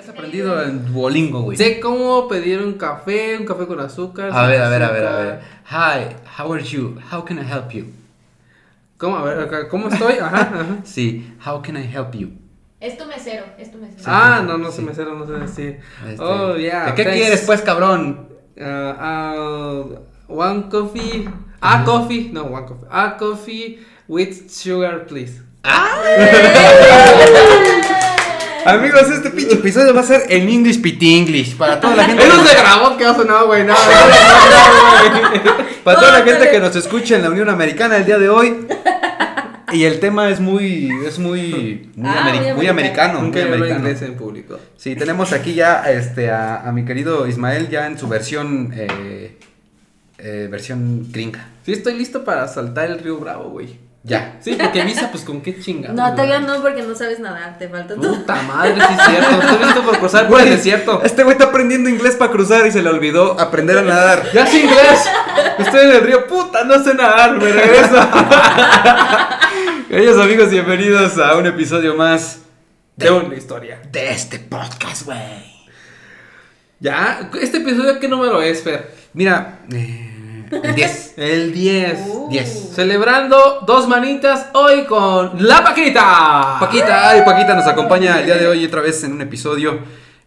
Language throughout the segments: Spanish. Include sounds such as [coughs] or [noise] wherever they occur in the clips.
Has aprendido en Duolingo, güey. Sé cómo pedir un café, un café con azúcar. A ver, a ver, a ver, a ver. Hi, how are you? How can I help you? ¿Cómo? A ver, acá, ¿cómo estoy? Ajá, ajá. [laughs] Sí, how can I help you? Es tu mesero, es tu mesero. ah, no, no sí. sé mesero, no sé decir. Este, Oh, yeah. ¿Qué thanks. quieres, pues, cabrón? Uh, uh, one coffee. A coffee. No, one coffee. A coffee with sugar, please. [laughs] Amigos, este pinche episodio va a ser en English Pit English para toda la gente. Eso se grabó, que hace no, güey. No, no, no, no, güey. Para toda la gente que nos escucha en la Unión Americana el día de hoy. Y el tema es muy, es muy, muy, Ah, ameri- muy muy americano, muy Nunca hablo americano. inglés en público. Sí, tenemos aquí ya este, a, a mi querido Ismael ya en su versión, eh, eh, versión gringa. Sí, estoy listo para saltar el río Bravo, güey. Ya. Sí, porque visa, pues con qué chinga. No, todavía no, porque no sabes nadar, te falta todo. Puta madre, sí es cierto. Estoy listo por cruzar por el desierto. Este güey está aprendiendo inglés para cruzar y se le olvidó aprender a nadar. Ya sé inglés. Estoy en el río. Puta, no sé nadar. Me regreso. Queridos amigos, bienvenidos a un episodio más De una historia. de este podcast, güey. Ya, este episodio, ¿qué número es, Fer? Mira, eh, el 10. El 10. Uh. 10. Celebrando dos manitas hoy con La Paquita. Paquita, ay, Paquita nos acompaña el día de hoy otra vez en un episodio.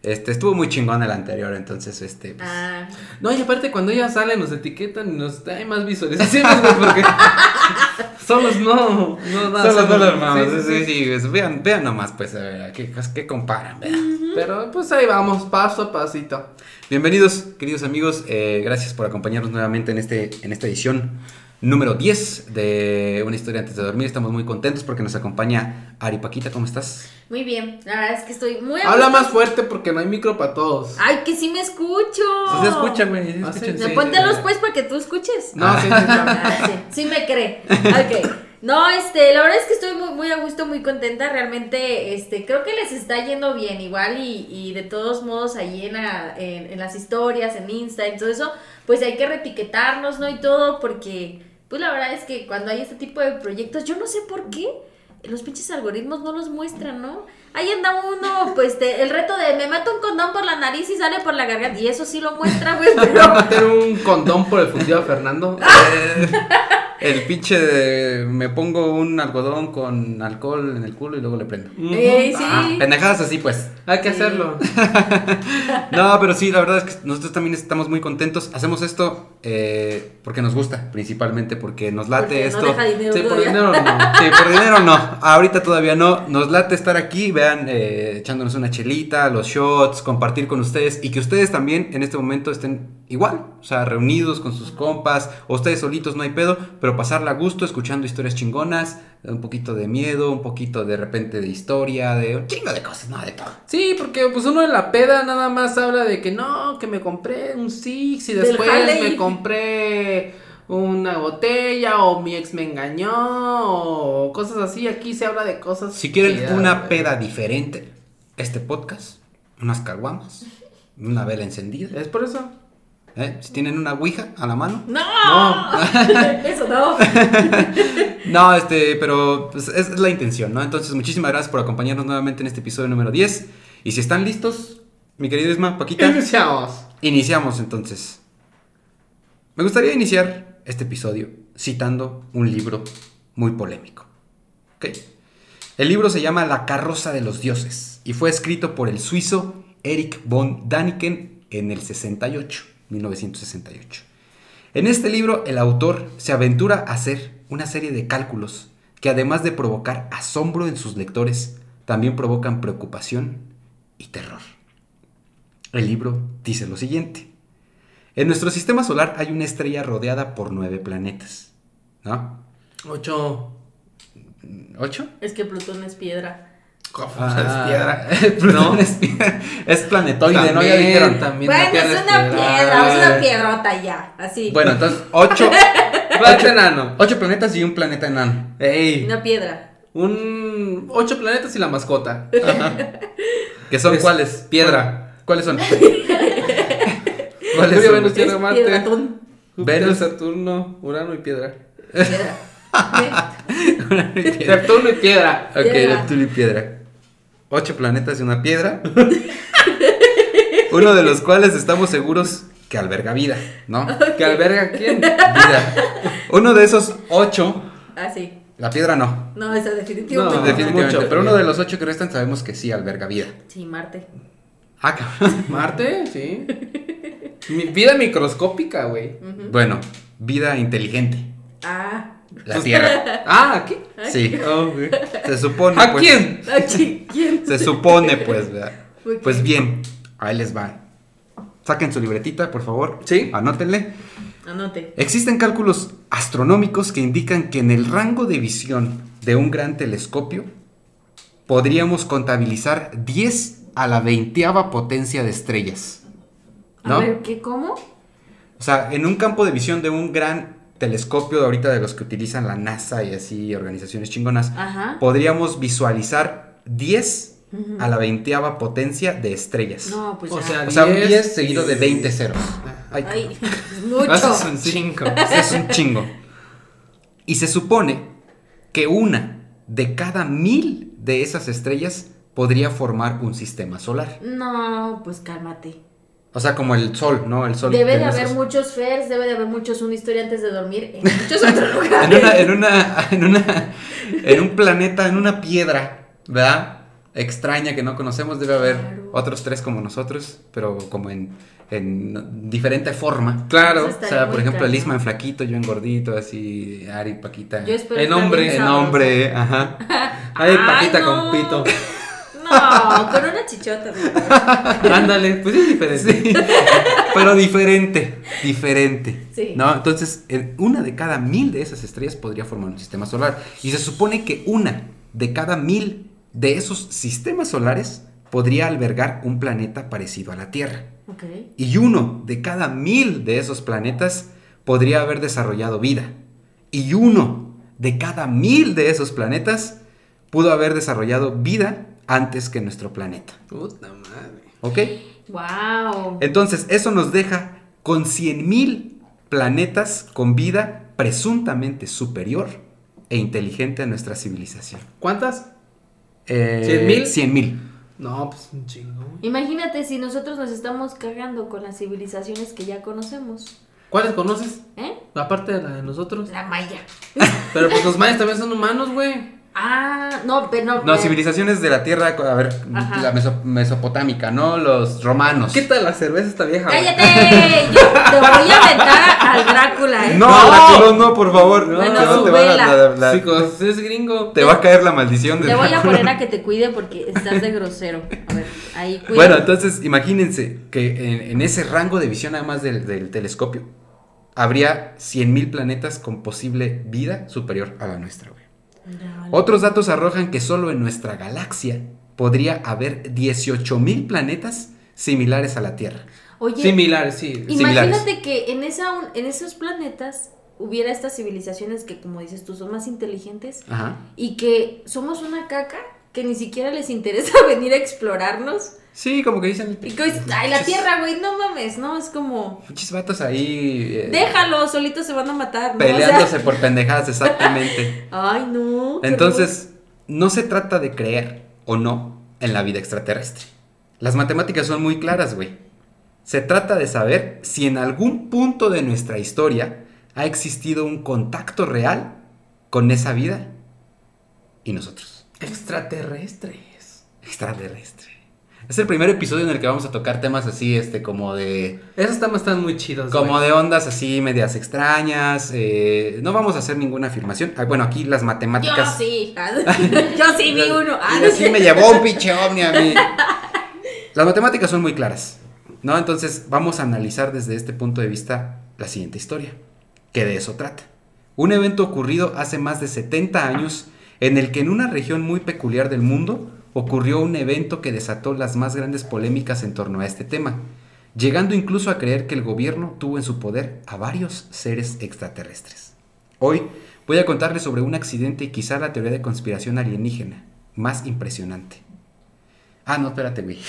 Este, estuvo muy chingón el anterior, entonces, este, pues, Ah, No, y aparte cuando ella sale nos etiquetan y nos hay más visualizaciones, güey, porque [laughs] solos no, no, no Solo no lo armamos, sí, sí, sí, sí, pues, vean, vean nomás, pues, a ver, ¿qué, qué comparan? vean. Pero pues ahí vamos, paso a pasito. Bienvenidos, queridos amigos, eh, gracias por acompañarnos nuevamente en, este, en esta edición número 10 de Una historia antes de dormir. Estamos muy contentos porque nos acompaña Ari Paquita, ¿cómo estás? muy bien, la verdad es que estoy muy Habla más fuerte porque no hay micro para todos. Ay, que sí me escucho. Güey, sí se Ah, sí, sí. No, sí. Póntelos pues para que tú escuches. No, sí, sí. Ah, sí, sí me cree. Ok. No, este, la verdad es que estoy muy, muy a gusto, muy contenta. Realmente, este, creo que les está yendo bien igual y, y de todos modos ahí en, en, en las historias, en Insta y todo eso, pues hay que reetiquetarnos, ¿no? Y todo porque, pues la verdad es que cuando hay este tipo de proyectos, yo no sé por qué los pinches algoritmos no los muestran, ¿no? Ahí anda uno, pues, te- el reto de me meto un condón por la nariz y sale por la garganta. Y eso sí lo muestra, güey, [laughs] a pero... meter un condón por el fundido de Fernando. [laughs] Eh, el pinche de, me pongo un algodón con alcohol en el culo y luego le prendo. Ey, sí. Ah, pendejadas así, pues. Hay que Sí. hacerlo. [laughs] No, pero sí, la verdad es que nosotros también estamos muy contentos. Hacemos esto eh, porque nos gusta, principalmente porque nos late Porque esto. no deja dinero Sí, por dinero no. Sí, por dinero no. Ahorita todavía no. Nos late estar aquí, vean, eh, echándonos una chelita, los shots, compartir con ustedes y que ustedes también en este momento estén igual, o sea, reunidos con sus compas o ustedes solitos, no hay pedo, pero pasarla a gusto, escuchando historias chingonas, un poquito de miedo, un poquito de repente de historia, de un chingo de cosas, no, de todo. Sí, porque pues uno en la peda nada más habla de que no, que me compré un Six y después me compré una botella o mi ex me engañó o cosas así. Aquí se habla de cosas. Si quieren una peda diferente, este podcast, unas caguamas, una vela encendida, Es por eso. ¿eh? si tienen una ouija a la mano. No, No. [laughs] eso no. [laughs] No, este, pero pues, es, es la intención, ¿no? Entonces, muchísimas gracias por acompañarnos nuevamente en este episodio número 10. Y si están listos, mi querido Isma, Paquita, Iniciamos. iniciamos entonces. Me gustaría iniciar este episodio citando un libro muy polémico. El libro se llama La carroza de los dioses y fue escrito por el suizo Erich von Daniken en el 68, 1968. En este libro el autor se aventura a hacer una serie de cálculos que además de provocar asombro en sus lectores, también provocan preocupación y terror. El libro dice lo siguiente. En nuestro sistema solar hay una estrella rodeada por nueve planetas. ¿No? Ocho. ¿Ocho? Es que Plutón es piedra. Ah, piedra. [laughs] Plutón No. es piedra. Es planetoide, ¿no? Ya dijeron. también bueno, es una piedra, es una piedrota ya, así. Bueno, entonces, [laughs] ocho, Planeta enano. ocho planetas y un planeta enano. Ey. Una piedra. Un. Ocho planetas y la mascota. [laughs] ¿Que son Es cuáles? piedra. ¿Cuáles son? ¿Cuáles Mercurio, son? Venus, Tierra, Es Marte. piedratón. Venus. Saturno, Urano y piedra. [laughs] Piedra. Neptuno y piedra. Ok, Piedra. Neptuno y piedra. Ocho planetas y una piedra. [laughs] Uno de los cuales estamos seguros que alberga vida, ¿no? ¿Que alberga quién? [laughs] Vida. Uno de esos ocho, Ah, sí. la piedra no, No, esa definitivamente. No, no. definitivamente, mucho. pero uno de los ocho que restan sabemos que sí alberga vida. Sí, Marte. Ah, cabrón. Marte, sí. Mi vida microscópica, güey. Bueno, vida inteligente, Ah. la tierra. [laughs] Ah, ¿aquí? Sí, Oh, güey. se supone. ¿A pues, quién? Aquí, ¿quién? Se supone, pues, ¿verdad? [laughs] Pues bien, ahí les va. Saquen su libretita, por favor. Sí. Anótenle. Anote. Existen cálculos astronómicos que indican que en el rango de visión de un gran telescopio podríamos contabilizar 10 a la veinteava potencia de estrellas. ¿No? A ver, ¿qué? ¿Cómo? O sea, en un campo de visión de un gran telescopio de ahorita de los que utilizan la NASA y así organizaciones chingonas, Ajá. podríamos visualizar 10 Ujú. a la veinteava potencia de estrellas. No, pues O ya. sea, O sea, un 10 10 seguido de 20 ceros. Ay, Ay, [laughs] es mucho. Haces un cinco. es un chingo. Y se supone que una de cada mil de esas estrellas podría formar un sistema solar. No, pues cálmate. O sea, como el sol, ¿no? El sol. Debe de esos- haber muchos fers, debe de haber muchos una historia antes de dormir en muchos otros [laughs] [laughs] En lugares. una, en una, en una, en un planeta, en una piedra, ¿verdad? Extraña que no conocemos, debe haber Claro. otros tres como nosotros, pero como en, en diferente forma. Claro. O sea, por ejemplo, el. Isma en flaquito, yo en gordito, así, Ari, Paquita. Yo espero En hombre, En hombre, ajá. Ay, [laughs] Ay, paquita no. con pito. No, con una chichota. Ándale, pues es diferente. Sí, pero diferente, diferente. Sí. ¿No? Entonces, en una de cada mil de esas estrellas podría formar un sistema solar. Y se supone que una de cada mil de esos sistemas solares podría albergar un planeta parecido a la Tierra. Ok. Y uno de cada mil de esos planetas podría haber desarrollado vida. Y uno de cada mil de esos planetas pudo haber desarrollado vida antes que nuestro planeta. Puta madre. ¿Ok? Wow. Entonces, eso nos deja con 100.000 planetas con vida presuntamente superior e inteligente a nuestra civilización. ¿Cuántas? Eh, ¿100,000? 100.000. No, pues un chingo. Imagínate si nosotros nos estamos cagando con las civilizaciones que ya conocemos. ¿Cuáles conoces? ¿Eh? Aparte de la de nosotros. La maya. Pero pues los mayas también son humanos, güey. Ah, no, pero no. No, civilizaciones de la Tierra, a ver, Ajá. la meso- mesopotámica, ¿no? Los romanos. ¿Qué tal la cerveza esta vieja? güey? ¡Cállate! Yo te voy a aventar al Drácula, ¿eh? No, No. Drácula, no, por favor. No, Te Bueno, va- su te va a- vela. la- la- Chicos, es gringo. te va a caer la maldición de Te voy a poner a que te cuide porque estás de grosero. A ver, ahí cuida. Bueno, entonces imagínense que en, en ese rango de visión, además del, del telescopio, habría 100.000 planetas con posible vida superior a la nuestra, güey. Dale. Otros datos arrojan que solo en nuestra galaxia podría haber 18.000 planetas similares a la Tierra. Oye, Similares, sí. similares. imagínate que en, esa, un- en esos planetas hubiera estas civilizaciones que, como dices tú, son más inteligentes Ajá. y que somos una caca que ni siquiera les interesa [laughs] venir a explorarnos. Sí, como que dicen. Y que ay, la Tierra, güey, no mames, ¿no? Es como, Muchos vatos ahí. eh, déjalo, solitos se van a matar, ¿no? O sea, Peleándose por pendejadas, exactamente. [laughs] ay, no. Entonces, no se trata de creer o no en la vida extraterrestre. Las matemáticas son muy claras, güey. Se trata de saber si en algún punto de nuestra historia ha existido un contacto real con esa vida y nosotros, Extraterrestres. extraterrestre. Es el primer episodio en el que vamos a tocar temas así, este, como de, Esos temas están muy chidos. como güey. de ondas así medias extrañas. eh, no vamos a hacer ninguna afirmación. Ah, bueno, aquí las Yo matemáticas. sí, [laughs] yo sí vi uno. Ah, Y así me llevó un pinche ovni a mí. [laughs] Las matemáticas son muy claras, ¿no? Entonces vamos a analizar desde este punto de vista la siguiente historia, que de eso trata. Un evento ocurrido hace más de 70 años en el que en una región muy peculiar del mundo ocurrió un evento que desató las más grandes polémicas en torno a este tema, llegando incluso a creer que el gobierno tuvo en su poder a varios seres extraterrestres. Hoy voy a contarles sobre un accidente y quizá la teoría de conspiración alienígena más impresionante. Ah, no, espérate, güey. [laughs]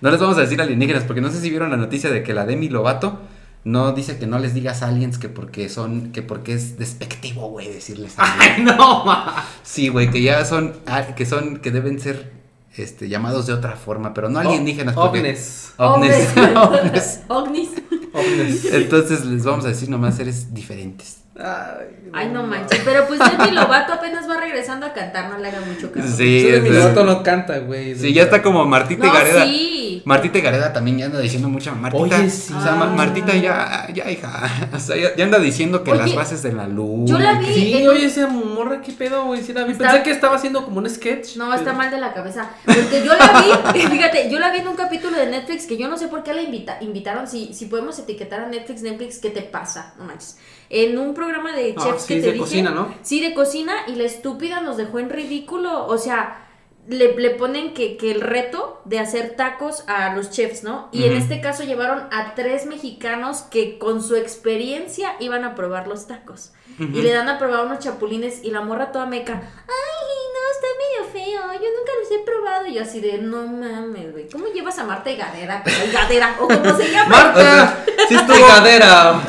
No les vamos a decir alienígenas porque no sé si vieron la noticia de que la Demi Lovato no dice que no les digas aliens que porque son que porque es despectivo, güey, decirles aliens. [laughs] Ay, no, ma. Sí, güey, que ya son ah, que son que deben ser este, llamados de otra forma, pero no alienígenas. O- porque- Ovnes. Ovnes. Ovnes. Ovnis. Ovnes. [laughs] Entonces les vamos a decir nomás seres diferentes. Ay, Ay, no manches. Pero pues Demi Lovato apenas va regresando a cantar, no le haga mucho caso. Sí, mi Lovato no canta, güey. Sí, ya está como Martita y No, Gareda. sí. Martita y Gareda también ya anda diciendo mucha Martita. Oye, sí. O sea, Ah. Martita ya, ya, hija. [laughs] O sea, ya, ya anda diciendo que Oye, las bases de la luz. yo la vi. Sí, en- oye, esa morra, qué pedo, güey. Sí, la vi. Está- Pensé que estaba haciendo como un sketch. No, está pero- mal de la cabeza. Porque yo la vi, [laughs] fíjate, yo la vi en un capítulo de Netflix que yo no sé por qué la invita, invitaron. Si, si podemos etiquetar a Netflix, Netflix, ¿qué te pasa? No manches. En un programa de Ah, chefs sí, que te de dije. cocina, ¿no? Sí, de cocina. Y la estúpida nos dejó en ridículo. O sea, le, le ponen que, que el reto de hacer tacos a los chefs, ¿no? Y en este caso llevaron a tres mexicanos que con su experiencia iban a probar los tacos. Y le dan a probar unos chapulines y la morra toda meca. Ay, no, está medio feo. Yo nunca los he probado. Y yo así de, no mames, güey. ¿Cómo llevas a Marta y Gadera? Y Gadera, o como se llama. [laughs] Marta, O sea, sí estuvo- Tegadera.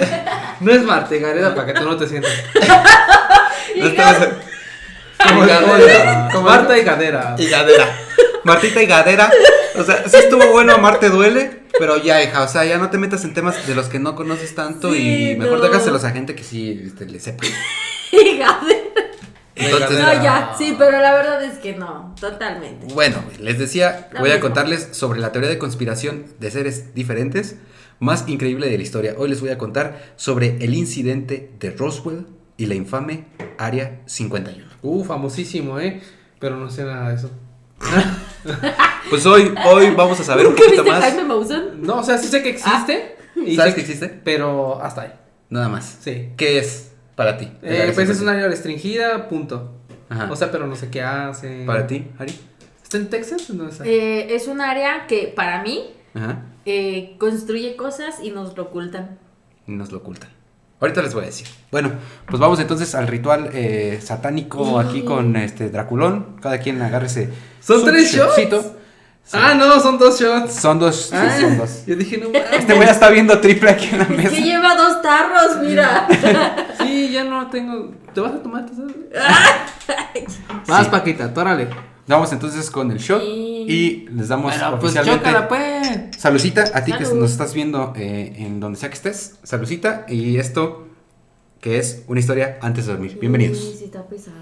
No es Marta, Tegadera para que tú no te sientas. [laughs] Y No Como- Gadera. como- Marta y Gadera. Y Gadera. Martita y Gadera. O sea, sí estuvo bueno, Amarte duele. Pero ya, hija, o sea, ya no te metas en temas de los que no conoces tanto Sí, y mejor no. déjaselos a gente que sí este, le sepa. [laughs] y Gadera. Entonces, No, ya, sí, pero la verdad es que no, totalmente. Bueno, les decía, La voy a contarles sobre la teoría de conspiración de seres diferentes más increíble de la historia. Hoy les voy a contar sobre el incidente de Roswell y la infame Área 51. Uh, famosísimo, ¿eh? Pero no sé nada de eso. [laughs] Pues hoy, hoy vamos a saber un ¿Nunca poquito viste más. Jaime Maussan? No, o sea, sí sé que existe. y ¿Sabes sé que existe? Pero hasta ahí. Nada más. Sí. ¿Qué es para ti? el Eh, Área pues es 51? un área restringida, punto. Ajá. O sea, pero no sé qué hace. ¿Para ti, Ari? ¿Está en Texas? No está. Eh, es un área que para mí Ajá. eh, construye cosas y nos lo ocultan. Y nos lo ocultan. Ahorita les voy a decir. Bueno, pues vamos entonces al ritual eh, satánico aquí con este Draculón. Cada quien agárrese. ¿Son su tres shots? Sí. Ah, no, son dos shots. Son dos, sí, Ah, son dos. Yo dije, no mames. Este güey ya está viendo triple aquí en la Es mesa. que lleva dos tarros, mira. [laughs] Sí, ya no tengo. ¿Te vas a tomar? Más, [laughs] [laughs] Sí. Paquita, tórale. Vamos entonces con el shot y les damos Bueno, pues oficialmente. chócala, pues. Salucita, a ti que nos estás viendo eh, en donde sea que estés. Salucita y esto que es una historia antes de dormir. Bienvenidos. Sí, sí, está pesado.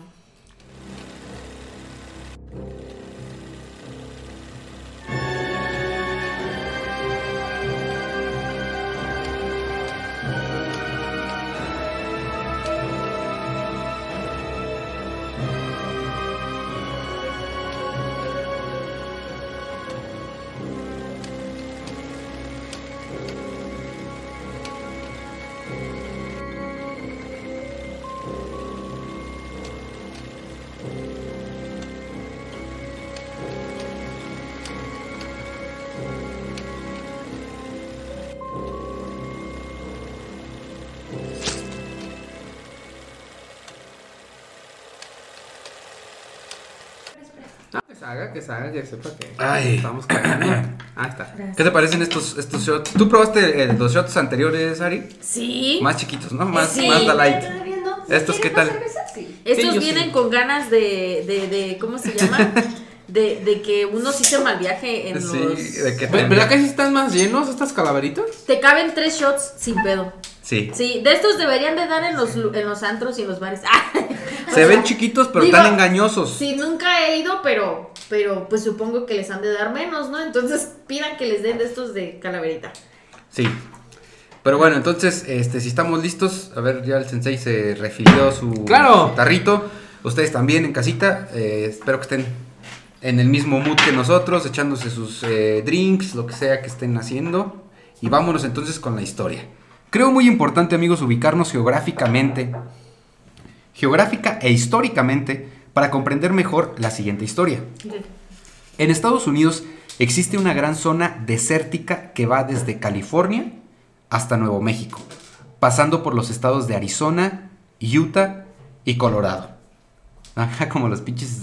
Que se haga, que sepa que Ay. estamos cagando. [clears throat] Ahí está. ¿Qué te parecen estos, estos shots? ¿Tú probaste eh, los shots anteriores, Ari? Sí. Más chiquitos, ¿no? Más, Sí. más the light. ¿Estos qué ¿Quieres tal? Estos Sí, yo vienen sí. con ganas de, de, de, ¿cómo se llama? [laughs] De, de que uno sí se mal viaje en Sí, los... de que Ve- ¿Verdad que sí están más llenos estas calaveritas? Te caben tres shots sin pedo. Sí. Sí, de estos deberían de dar en los, lu- en los antros y en los bares. O [laughs] [laughs] Se sea, ven chiquitos, pero digo, tan engañosos. Sí, nunca he ido, pero, pero pues supongo que les han de dar menos, ¿no? Entonces pidan que les den de estos de calaverita. Sí. Pero bueno, entonces, este, si estamos listos, a ver, ya el sensei se refirió su, ¡Claro! su tarrito. Ustedes también en casita, eh, espero que estén en el mismo mood que nosotros, echándose sus eh, drinks, lo que sea que estén haciendo. Y vámonos entonces con la historia. Creo muy importante, amigos, ubicarnos geográficamente, geográfica e históricamente, para comprender mejor la siguiente historia. En Estados Unidos existe una gran zona desértica que va desde California hasta Nuevo México, pasando por los estados de Arizona, Utah y Colorado. [laughs] Ajá, como los pinches...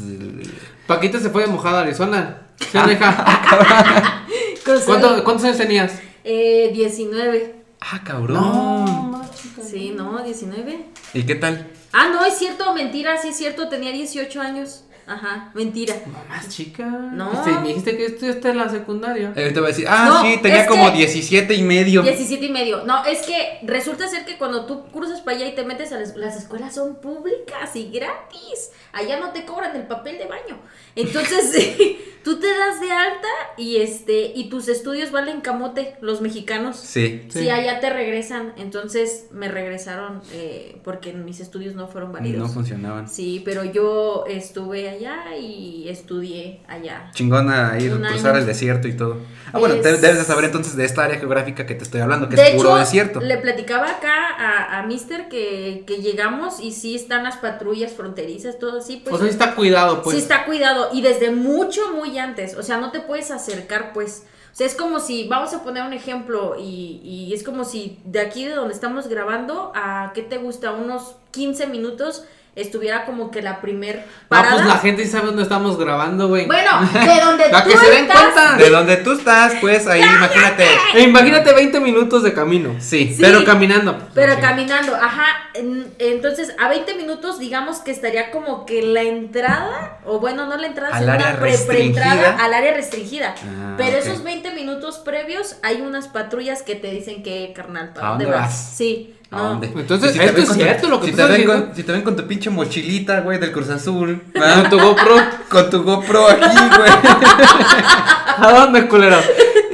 Paquita se fue de mojada a Arizona. ¿Sí, Ah. [laughs] ¿Cuántos años tenías? Eh, 19. Ah, cabrón. Sí, no, 19. ¿Y qué tal? Ah, no, es cierto, mentira, sí es cierto, tenía 18 años. Ajá, mentira. No, más chica. No. Me dijiste que estudiaste en la secundaria. Eh, te voy a decir, ah, No, sí, tenía como que- 17 y medio. 17 y medio. No, es que resulta ser que cuando tú cruzas para allá y te metes a las, las escuelas son públicas y gratis. Allá no te cobran el papel de baño. Entonces, [laughs] tú te das de alta y este y tus estudios valen camote, los mexicanos. Sí. Sí. allá te regresan. Entonces me regresaron eh, porque mis estudios no fueron válidos. No funcionaban. Sí, pero yo estuve allá y estudié allá. Chingona ir cruzar año. el desierto y todo. Ah, bueno, Es- te- debes de saber entonces de esta área geográfica que te estoy hablando, que de es puro hecho, desierto. le platicaba acá a, a Mister que, que llegamos y sí están las patrullas fronterizas, todo así, pues. o sea, sí está cuidado, pues. sí está cuidado y desde mucho, muy antes. O sea, no te puedes acercar, pues. O sea, es como si, vamos a poner un ejemplo, y, y es como si de aquí de donde estamos grabando a, ¿qué te gusta? Unos 15 minutos estuviera como que la primer No, parada. pues la gente sabe dónde estamos grabando, güey. Bueno, [laughs] de donde tú que se den estás, cuenta. De donde tú estás, pues ahí imagínate. E imagínate 20 minutos de camino. Sí. Sí. Pero caminando. Pero Sí. caminando, ajá. en- entonces, a 20 minutos, digamos que estaría como que la entrada, o bueno, no la entrada, Al sino área una pre- restringida. preentrada al área restringida. Ah, Pero esos 20 minutos previos, hay unas patrullas que te dicen que, carnal, ¿para ¿A dónde dónde vas? vas? Sí. ¿A no. dónde? Entonces, te esto es tu- cierto lo que si tú te estás ven diciendo. con, Si te ven con tu pinche mochilita, güey, del Cruz Azul. Con tu GoPro. Con tu GoPro aquí, güey. [laughs] ¿A dónde, culero?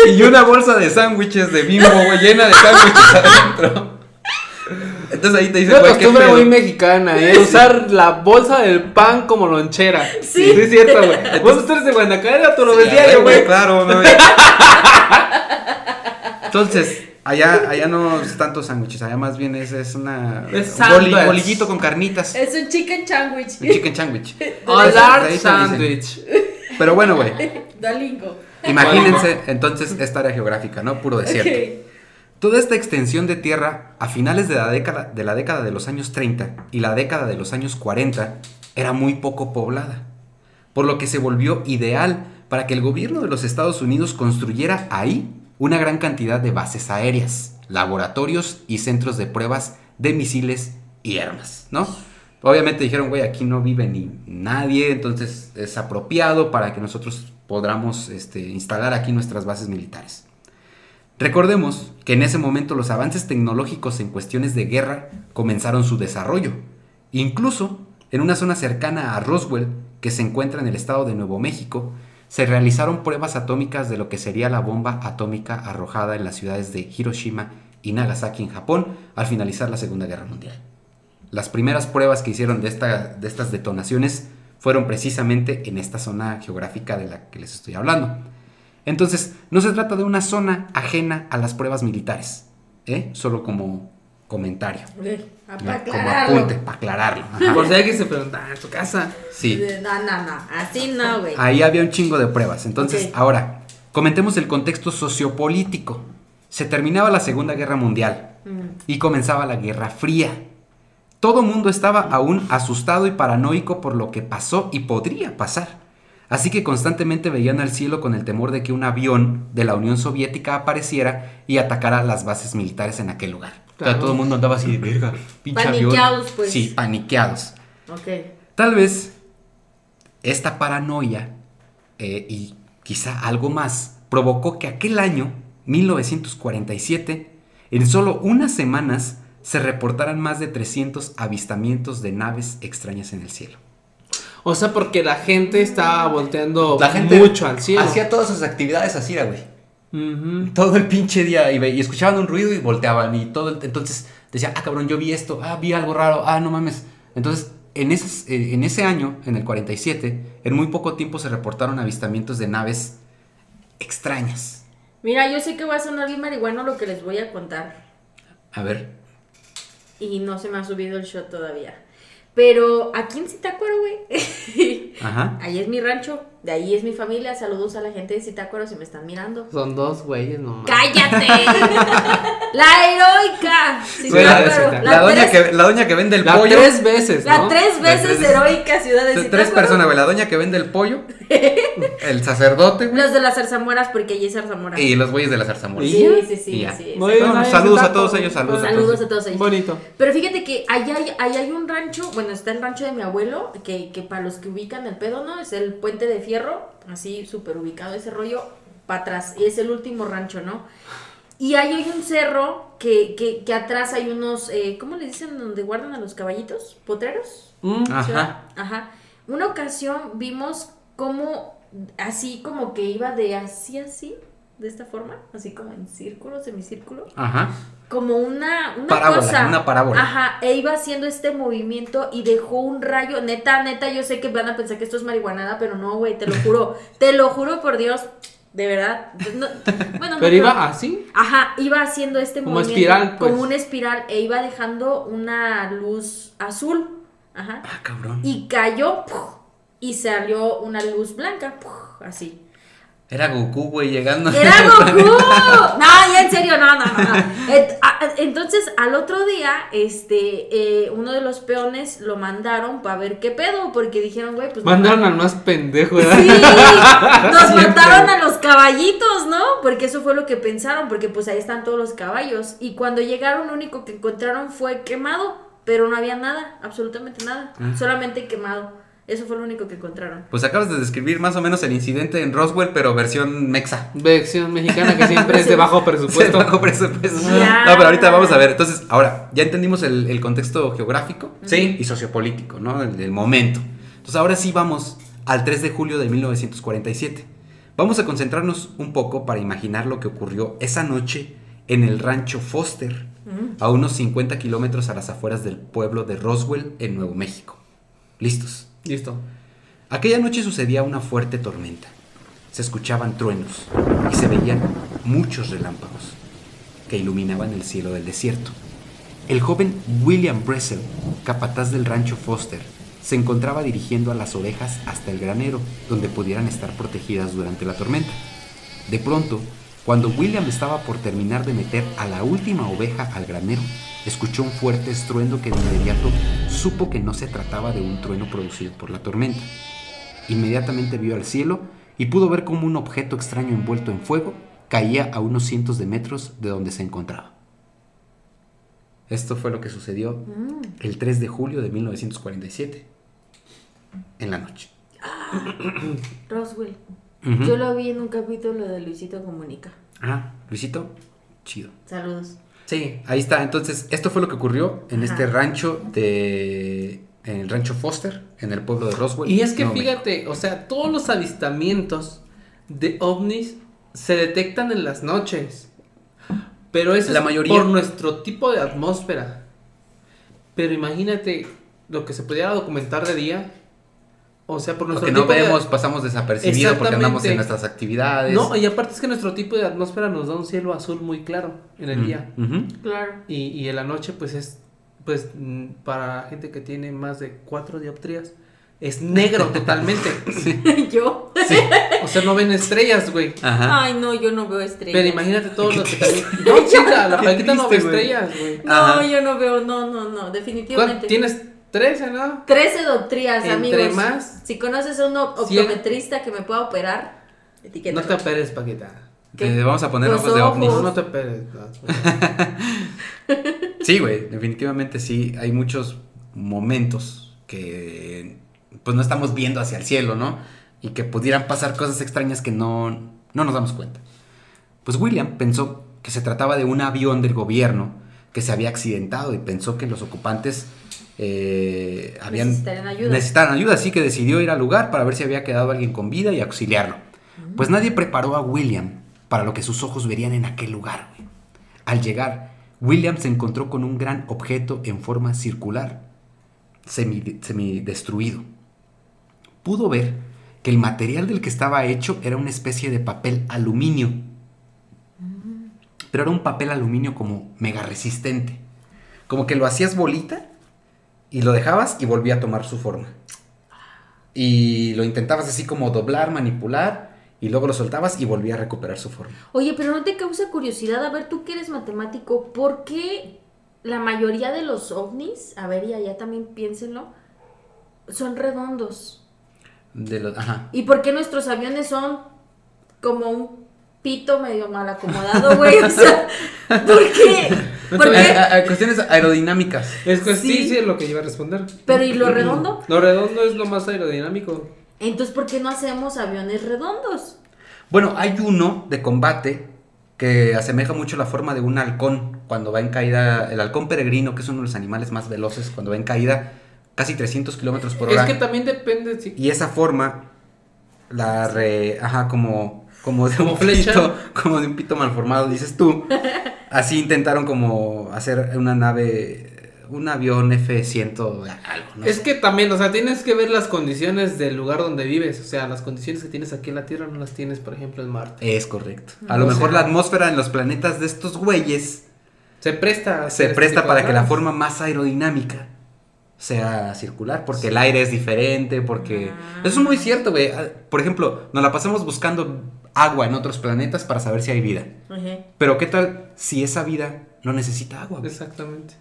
Y una bolsa de sándwiches de bimbo, güey, llena de sándwiches [laughs] adentro. Entonces ahí te Es dicen, una güey, qué costumbre muy mexicana, ¿eh? Usar la bolsa del pan como lonchera. Sí. es cierto, güey. Vos tú eres de Guanacaste, tú lo ves Sí, diario, güey. Claro, no. [laughs] Entonces, allá, allá no es tanto sándwiches, allá más bien es, es una Es un boli- bolillito con carnitas. Es un chicken sandwich. Un chicken sandwich. [laughs] A De large ahí te sandwich. Pero bueno, güey, [laughs] Dalingo. imagínense entonces esta área geográfica, ¿no? Puro desierto. Toda esta extensión de tierra a finales de la, década, de la década de los años 30 y la década de los años 40 era muy poco poblada, por lo que se volvió ideal para que el gobierno de los Estados Unidos construyera ahí una gran cantidad de bases aéreas, laboratorios y centros de pruebas de misiles y armas, ¿no? Obviamente dijeron, güey, aquí no vive ni nadie, entonces es apropiado para que nosotros podamos este, instalar aquí nuestras bases militares. Recordemos que en ese momento los avances tecnológicos en cuestiones de guerra comenzaron su desarrollo. Incluso en una zona cercana a Roswell, que se encuentra en el estado de Nuevo México, se realizaron pruebas atómicas de lo que sería la bomba atómica arrojada en las ciudades de Hiroshima y Nagasaki en Japón al finalizar la Segunda Guerra Mundial. Las primeras pruebas que hicieron de, esta- de estas detonaciones fueron precisamente en esta zona geográfica de la que les estoy hablando. Entonces, no se trata de una zona ajena a las pruebas militares, ¿eh? solo como comentario, ¿no? Para como apunte, para aclararlo. [laughs] Ajá. Por si alguien se pregunta, en tu casa. Sí, No, no, no. Así no, güey. ahí había un chingo de pruebas. Entonces, ahora, comentemos el contexto sociopolítico. Se terminaba la Segunda Guerra Mundial Mm. y comenzaba la Guerra Fría. Todo mundo estaba aún asustado y paranoico por lo que pasó y podría pasar. Así que constantemente veían al cielo con el temor de que un avión de la Unión Soviética apareciera y atacara las bases militares en aquel lugar. O sea, Claro. todo el mundo andaba así de verga, pinche avión". Paniqueados, pues. Sí, paniqueados. Ok. Tal vez esta paranoia eh, y quizá algo más provocó que aquel año, 1947, en solo unas semanas se reportaran más de 300 avistamientos de naves extrañas en el cielo. O sea, porque la gente estaba volteando La gente mucho al cielo. Hacía todas sus actividades así, era, Todo el pinche día y, ve- y escuchaban un ruido y volteaban y todo el- entonces decía, ah cabrón, yo vi esto, ah vi algo raro, ah no mames. Entonces, en, esas- eh, en ese año, en el 47, en muy poco tiempo se reportaron avistamientos de naves extrañas. Mira, yo sé que va a sonar bien marihuano lo que les voy a contar. A ver, Y no se me ha subido el shot todavía. Pero aquí en Zitácuaro, güey. [laughs] ajá. Ahí es mi rancho. De ahí es mi familia. Saludos a la gente de Zitácuaro si me están mirando. Son dos güeyes nomás. ¡Cállate! [laughs] la heroica. Güey, la, la doña tres- que, la doña que vende el La pollo. tres veces, la ¿no? tres veces tres- heroica ciudad de Tres Zitácuaro. personas, güey. La doña que vende el pollo. [laughs] el sacerdote, güey. Los de las zarzamoras, porque allí es zarzamora. Y los güeyes de la zarzamora. ¿Y Sí, sí, sí, sí. Muy. Bueno, saludos a todos ellos, saludos a Saludos a todos ellos. Bonito. Pero fíjate que allá hay, allá hay un rancho, bueno, está el rancho de mi abuelo, que, que para los que ubican el pedo, ¿no? Es el puente de así súper ubicado ese rollo, para atrás, y es el último rancho, ¿no? Y ahí hay un cerro que, que, que atrás hay unos, eh, ¿cómo le dicen? Donde guardan a los caballitos, potreros. Mm, Ajá. Ajá. Una ocasión vimos cómo, así como que iba de así, así, de esta forma, así como en círculo, semicírculo Ajá. Como una, una Parábola, cosa. una parábola. Ajá, e iba haciendo este movimiento y dejó un rayo. Neta, neta, yo sé que van a pensar que esto es marihuanada, pero no, güey, te lo juro. [laughs] te lo juro por Dios, de verdad. No- bueno, no Pero iba creo. así. Ajá, iba haciendo este Como movimiento. espiral, pues. Como una espiral, e iba dejando una luz azul. Ajá. Ah, cabrón. Y cayó, ¡puf! y salió una luz blanca, ¡puf! así. Era Goku, güey, llegando. ¡Era [laughs] Goku! No, ya en serio, no, no, no. Entonces, al otro día, este, eh, uno de los peones lo mandaron para ver qué pedo, porque dijeron, güey, pues... Mandaron al más pendejo, ¿verdad? Sí, [laughs] nos Siempre. mataron a los caballitos, ¿no? Porque eso fue lo que pensaron, porque pues ahí están todos los caballos. Y cuando llegaron, lo único que encontraron fue quemado, pero no había nada, absolutamente nada, Ah. solamente quemado. Eso fue lo único que encontraron. Pues acabas de describir más o menos el incidente en Roswell, pero versión mexa. Versión mexicana que siempre es de [laughs] bajo presupuesto. [laughs] Bajo presupuesto. No, pero ahorita vamos a ver. Entonces, ahora, ya entendimos el, el contexto geográfico Sí. y sociopolítico, ¿no? El, del momento. Entonces, ahora sí vamos al 3 de julio de 1947. Vamos a concentrarnos un poco para imaginar lo que ocurrió esa noche en el rancho Foster, a unos 50 kilómetros a las afueras del pueblo de Roswell, en Nuevo México. ¿Listos? Listo. Aquella noche sucedía una fuerte tormenta. Se escuchaban truenos y se veían muchos relámpagos que iluminaban el cielo del desierto. El joven William Bressel, capataz del rancho Foster, se encontraba dirigiendo a las ovejas hasta el granero, donde pudieran estar protegidas durante la tormenta. De pronto, cuando William estaba por terminar de meter a la última oveja al granero, escuchó un fuerte estruendo que de inmediato supo que no se trataba de un trueno producido por la tormenta. Inmediatamente vio al cielo y pudo ver cómo un objeto extraño envuelto en fuego caía a unos cientos de metros de donde se encontraba. Esto fue lo que sucedió Mm. el 3 de julio de 1947, en la noche. [coughs] Roswell. Yo lo vi en un capítulo de Luisito Comunica. Ah, Luisito, chido. Saludos. Sí, ahí está. Entonces, esto fue lo que ocurrió en Ajá. este rancho de... En el rancho Foster, en el pueblo de Roswell. Y es que México. fíjate, o sea, todos los avistamientos de ovnis se detectan en las noches. Pero eso La es mayoría- por nuestro tipo de atmósfera. Pero imagínate lo que se pudiera documentar de día. O sea, por nuestro Porque no tipo de- vemos, pasamos desapercibidos porque andamos en nuestras actividades. No, y aparte es que nuestro tipo de atmósfera nos da un cielo azul muy claro en el Mm, día. Claro. Y, y en la noche, pues es, pues mm, para gente que tiene más de cuatro dioptrías, es negro [laughs] totalmente. [laughs] yo. Sí. O sea, no ven estrellas, güey. Ajá. Ay, no, yo no veo estrellas. Pero imagínate todos los que también. [laughs] No, chica, la paquita no ve estrellas, güey. No, Ajá. yo no veo, no, no, no, ¿Cuál- definitivamente. Tienes 13, ¿no? 13 doctrías, Entre amigos. más- Si conoces a un Cien- optometrista que me pueda operar, etiqueta. No te operes, paquita. ¿Qué? Eh, vamos a poner ojos de ovnis. No, no te operes. no. [laughs] Sí, güey, definitivamente sí. Hay muchos momentos que pues no estamos viendo hacia el cielo, ¿no? Y que pudieran pasar cosas extrañas que no, no nos damos cuenta. Pues William pensó que se trataba de un avión del gobierno que se había accidentado y pensó que los ocupantes eh, habían Necesitarían ayuda. así que decidió ir al lugar para ver si había quedado alguien con vida y auxiliarlo. Pues nadie preparó a William para lo que sus ojos verían en aquel lugar. güey. Al llegar, William se encontró con un gran objeto en forma circular, semi- semidestruido. Pudo ver que el material del que estaba hecho era una especie de papel aluminio. Pero era un papel aluminio como mega resistente. Como que lo hacías bolita y lo dejabas y volvía a tomar su forma. y lo intentabas así como doblar, manipular y luego lo soltabas y volvía a recuperar su forma. Oye, pero no te causa curiosidad, a ver, tú que eres matemático, ¿por qué la mayoría de los ovnis, a ver, y allá también piénsenlo, son redondos? De los, ajá. ¿Y por qué nuestros aviones son como un pito medio mal acomodado, güey? O sea, ¿por qué? ¿Por qué? eh, cuestiones aerodinámicas. Es que sí, Sí. es lo que iba a responder. Pero ¿y lo redondo? Lo redondo es lo más aerodinámico. Entonces, ¿por qué no hacemos aviones redondos? Bueno, hay uno de combate que asemeja mucho la forma de un halcón cuando va en caída, el halcón peregrino, que es uno de los animales más veloces, cuando va en caída casi 300 kilómetros por Es hora. que también depende si... Y esa forma, la re, ajá, como, como de Como un flecha. pito, como de un pito malformado, dices tú. [laughs] Así intentaron como hacer una nave, un avión F-100 algo, ¿no? Es que también, o sea, tienes que ver las condiciones del lugar donde vives. O sea, las condiciones que tienes aquí en la Tierra no las tienes, por ejemplo, en Marte. Es correcto. A lo mejor sea- la atmósfera en los planetas de estos güeyes Se presta. se este presta para que la forma más aerodinámica sea circular, porque el aire es diferente, porque... Ah. Eso es muy cierto, güey. Ah, Por ejemplo, nos la pasamos buscando agua en otros planetas para saber si hay vida. Pero ¿qué tal si esa vida no necesita agua? güey? Exactamente.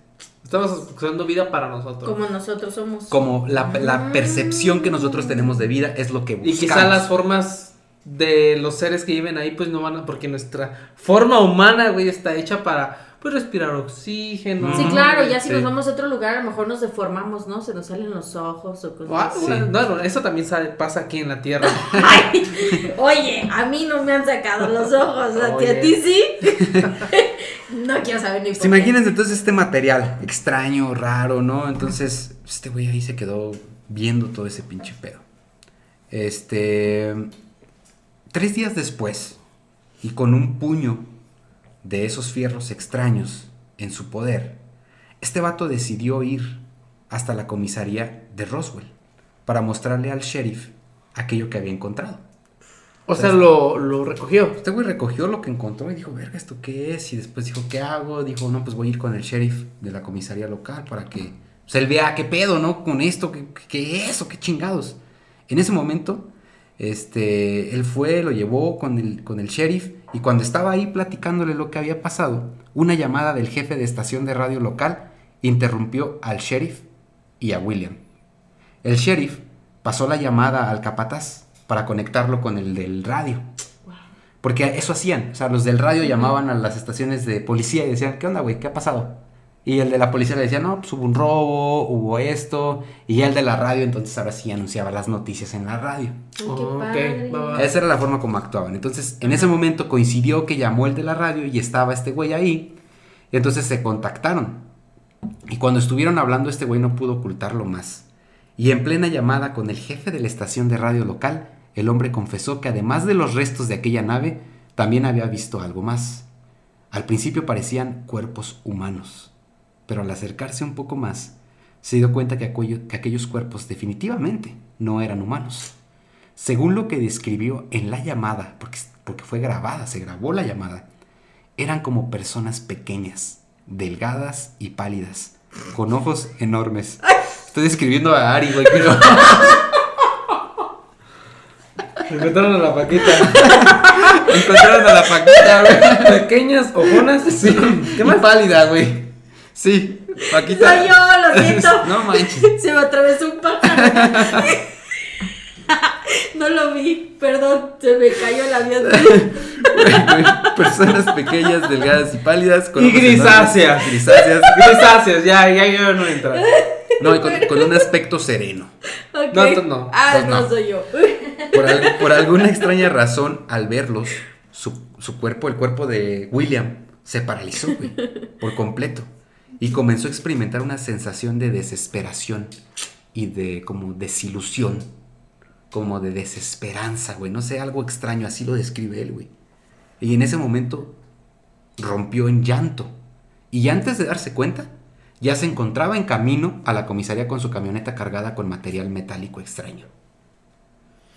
Estamos usando vida para nosotros. Como nosotros somos. Como la, la Ah. percepción que nosotros tenemos de vida es lo que Y buscamos. quizá las formas de los seres que viven ahí, pues no van a. Porque nuestra forma humana, güey, está hecha para pues respirar oxígeno. Sí, claro, ya si Sí. nos vamos a otro lugar, a lo mejor nos deformamos, ¿no? Se nos salen los ojos o cosas Ah, así. bueno, no, no, eso también sale- pasa aquí en la Tierra. [laughs] Ay, oye, a mí no me han sacado los ojos, a ti, Oye. a ti sí. [laughs] no quiero saber ni por Pues qué. imagínense entonces este material extraño, raro, ¿no? Entonces, este güey ahí se quedó viendo todo ese pinche pedo. Este. Tres días después, y con un puño de esos fierros extraños en su poder, este vato decidió ir hasta la comisaría de Roswell para mostrarle al sheriff aquello que había encontrado. O sea, lo, lo recogió. Este güey recogió lo que encontró y dijo, verga, ¿esto qué es? Y después dijo, ¿qué hago? Dijo, no, pues voy a ir con el sheriff de la comisaría local para que pues, él vea qué pedo, ¿no? Con esto, ¿qué, qué es o qué chingados? En ese momento, este, él fue, lo llevó con el, con el sheriff y cuando estaba ahí platicándole lo que había pasado, una llamada del jefe de estación de radio local interrumpió al sheriff y a William. El sheriff pasó la llamada al capataz para conectarlo con el del radio. Porque eso hacían. O sea, los del radio llamaban a las estaciones de policía y decían, ¿qué onda, güey? ¿Qué ha pasado? Y el de la policía le decía, no, pues hubo un robo, hubo esto. Y el de la radio, entonces ahora sí anunciaba las noticias en la radio. Va. Esa era la forma como actuaban. Entonces, en ese momento coincidió que llamó el de la radio y estaba este güey ahí. Y entonces se contactaron. Y cuando estuvieron hablando, este güey no pudo ocultarlo más. Y en plena llamada con el jefe de la estación de radio local, el hombre confesó que además de los restos de aquella nave, también había visto algo más. Al principio parecían cuerpos humanos, pero al acercarse un poco más, se dio cuenta que, aquello- que aquellos cuerpos definitivamente no eran humanos. Según lo que describió en la llamada, porque, porque fue grabada, se grabó la llamada, eran como personas pequeñas, delgadas y pálidas, con ojos enormes. Estoy describiendo a Ari, güey, pero... Encontraron a la paquita. Encontraron a la Paquita, güey. Pequeñas ojonas. Sí, ¿Qué más? y pálida, güey. Sí, Paquita. Soy yo, lo [laughs] siento. No manches. [laughs] Se me atravesó un pájaro. [laughs] no lo vi, perdón, se me cayó el avión. Personas pequeñas, delgadas y pálidas. Y ojos enormes, grisáceas. Grisáceas. Grisáceas, ya, ya yo no entro. No, y con, con un aspecto sereno. Ok. No, tú no. Ah, Pues no. no. soy yo. Por, al- por alguna extraña razón, al verlos, su, su cuerpo, el cuerpo de William, se paralizó, güey, por completo. Y comenzó a experimentar una sensación de desesperación y de como desilusión, como de desesperanza, güey. No sé, algo extraño, así lo describe él, güey. Y en ese momento rompió en llanto. Y antes de darse cuenta, ya se encontraba en camino a la comisaría con su camioneta cargada con material metálico extraño.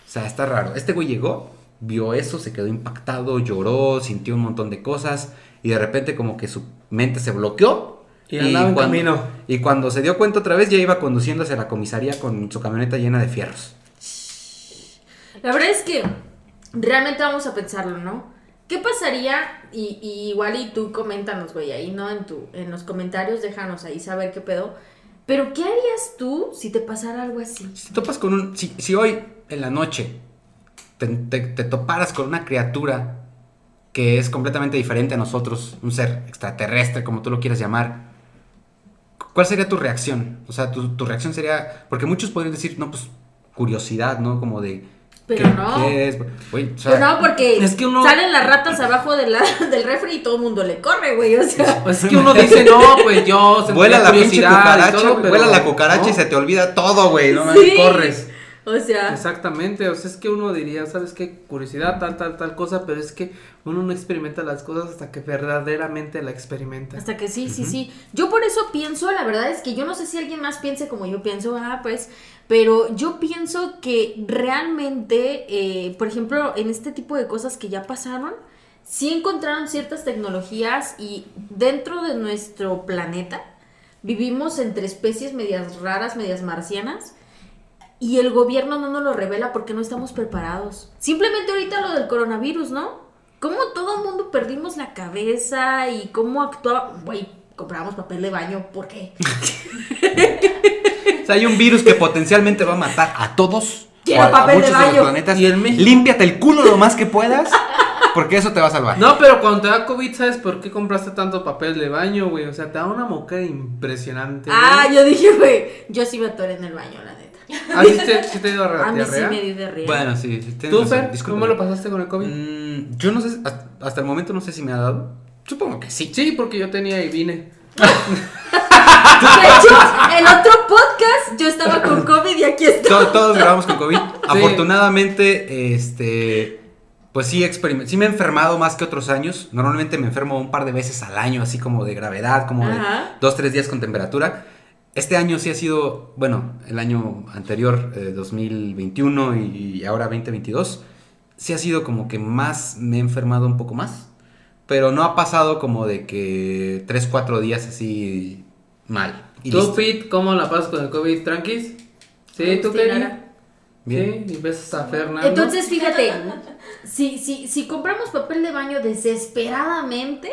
O sea, está raro. Este güey llegó, vio eso, se quedó impactado, lloró, sintió un montón de cosas y de repente como que su mente se bloqueó. Y andaba en cuando, camino. Y cuando se dio cuenta otra vez ya iba conduciendo hacia la comisaría con su camioneta llena de fierros. La verdad es que realmente vamos a pensarlo, ¿no? ¿Qué pasaría? Y, y igual y tú coméntanos, güey, ahí, ¿no? En, tu, en los comentarios déjanos ahí saber qué pedo. Pero ¿qué harías tú si te pasara algo así? Si te topas con un. Si, si hoy en la noche te, te- te toparas con una criatura que es completamente diferente a nosotros, un ser extraterrestre, como tú lo quieras llamar, ¿cuál sería tu reacción? O sea, tu, tu reacción sería. Porque muchos podrían decir, no, pues curiosidad, ¿no? Como de. Pero ¿qué- no. qué es? Güey, o sea, Pues no, porque es que uno- salen las ratas abajo de la, [laughs] del refri y todo el mundo le corre, güey. O sea, Pues es que [laughs] uno dice, no, pues yo Vuela la pinche cucaracha, todo, pero vuela la cucaracha no. y se te olvida todo, güey. No Sí. corres. O sea, Exactamente, o sea, es que uno diría, ¿sabes qué? Curiosidad, tal, tal, tal cosa, pero es que uno no experimenta las cosas hasta que verdaderamente la experimenta. hasta que sí, sí, sí. Yo por eso pienso, la verdad es que yo no sé si alguien más piense como yo pienso, ah, pues, pero yo pienso que realmente, eh, por ejemplo, en este tipo de cosas que ya pasaron, sí encontraron ciertas tecnologías y dentro de nuestro planeta vivimos entre especies medias raras, medias marcianas. Y el gobierno no nos lo revela porque no estamos preparados. Simplemente ahorita lo del coronavirus, ¿no? Cómo todo el mundo perdimos la cabeza y cómo actuaba. Güey, comprábamos papel de baño, ¿por qué? [laughs] O sea, hay un virus que potencialmente va a matar a todos. Quiero o a, a papel de muchos de, los baño. planetas. Y México- Límpiate el culo lo más que puedas. Porque eso te va a salvar. No, pero cuando te da COVID, ¿sabes por qué compraste tanto papel de baño, güey? O sea, te da una moquera impresionante. güey. Ah, yo dije, güey, yo sí me atoré en el baño, la neta. ¿Ah, sí te, sí te dio A mí sí diarrea? me dio diarrea. Bueno, sí. ¿Tú, Fer, cómo lo pasaste con el COVID? Mm, yo no sé, hasta, hasta el momento no sé si me ha dado. Supongo que sí. Sí, porque yo tenía y vine. De hecho, el otro podcast yo estaba con COVID y aquí estoy. To- Todos grabamos con COVID. Afortunadamente, este. Pues sí, sí me he enfermado más que otros años. Normalmente me enfermo un par de veces al año, así como de gravedad, como de dos, tres días con temperatura. Este año sí ha sido, bueno, el año anterior, eh, 2021 y, y ahora 2022, sí ha sido como que más me he enfermado un poco más. Pero no ha pasado como de que tres, cuatro días así mal. Y ¿Tú, listo. Pete, cómo la pasas con el COVID? ¿Tranquis? Sí, ¿tú? Lara. Bien. Sí, y ves a Fernando. Entonces, fíjate, [laughs] si, si, si compramos papel de baño desesperadamente,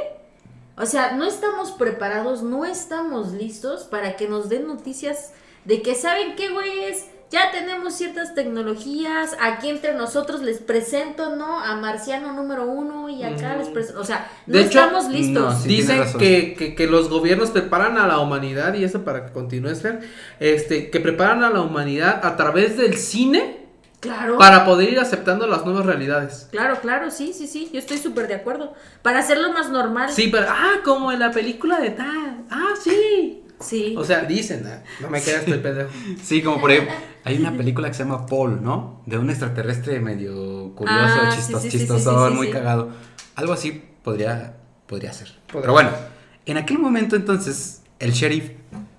o sea, no estamos preparados, no estamos listos para que nos den noticias de que, ¿saben qué, güeyes? Ya tenemos ciertas tecnologías, aquí entre nosotros les presento, ¿no? A Marciano número uno y acá Mm. les presento, o sea, no De hecho, estamos listos. no, sí. tienes Dicen que, que, que los gobiernos preparan a la humanidad, y eso para que continúes, Fer, este, que preparan a la humanidad a través del cine Claro. para poder ir aceptando las nuevas realidades. Claro, claro, sí, sí, sí, yo estoy súper de acuerdo. Para hacerlo más normal. Sí, pero, ah, como en la película de tal, ah, sí. Sí. O sea, dicen, ah, no me quedas estoy pendejo. [laughs] Sí, como por ejemplo, hay una película que se llama Paul, ¿no? De un extraterrestre medio curioso, Ah, sí, chistos, sí, sí, sí, sí, sí, muy sí. cagado. Algo así podría, podría ser. Podría Pero bueno, en aquel momento entonces, el sheriff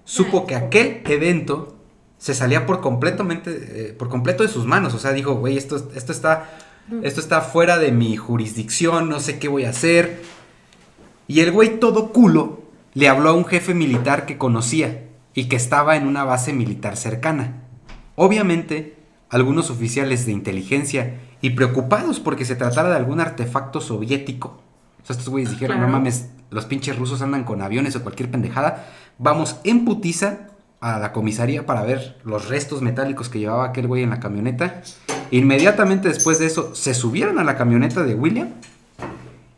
supo que aquel evento se salía por completamente, eh, por completo de sus manos. O sea, dijo, güey, esto, esto está, esto está fuera de mi jurisdicción, no sé qué voy a hacer. Y el güey todo culo le habló a un jefe militar que conocía y que estaba en una base militar cercana. Obviamente, algunos oficiales de inteligencia y preocupados porque se tratara de algún artefacto soviético. O sea, estos güeyes dijeron, Claro. no mames, los pinches rusos andan con aviones o cualquier pendejada. Vamos en putiza a la comisaría para ver los restos metálicos que llevaba aquel güey en la camioneta. Inmediatamente después de eso, se subieron a la camioneta de William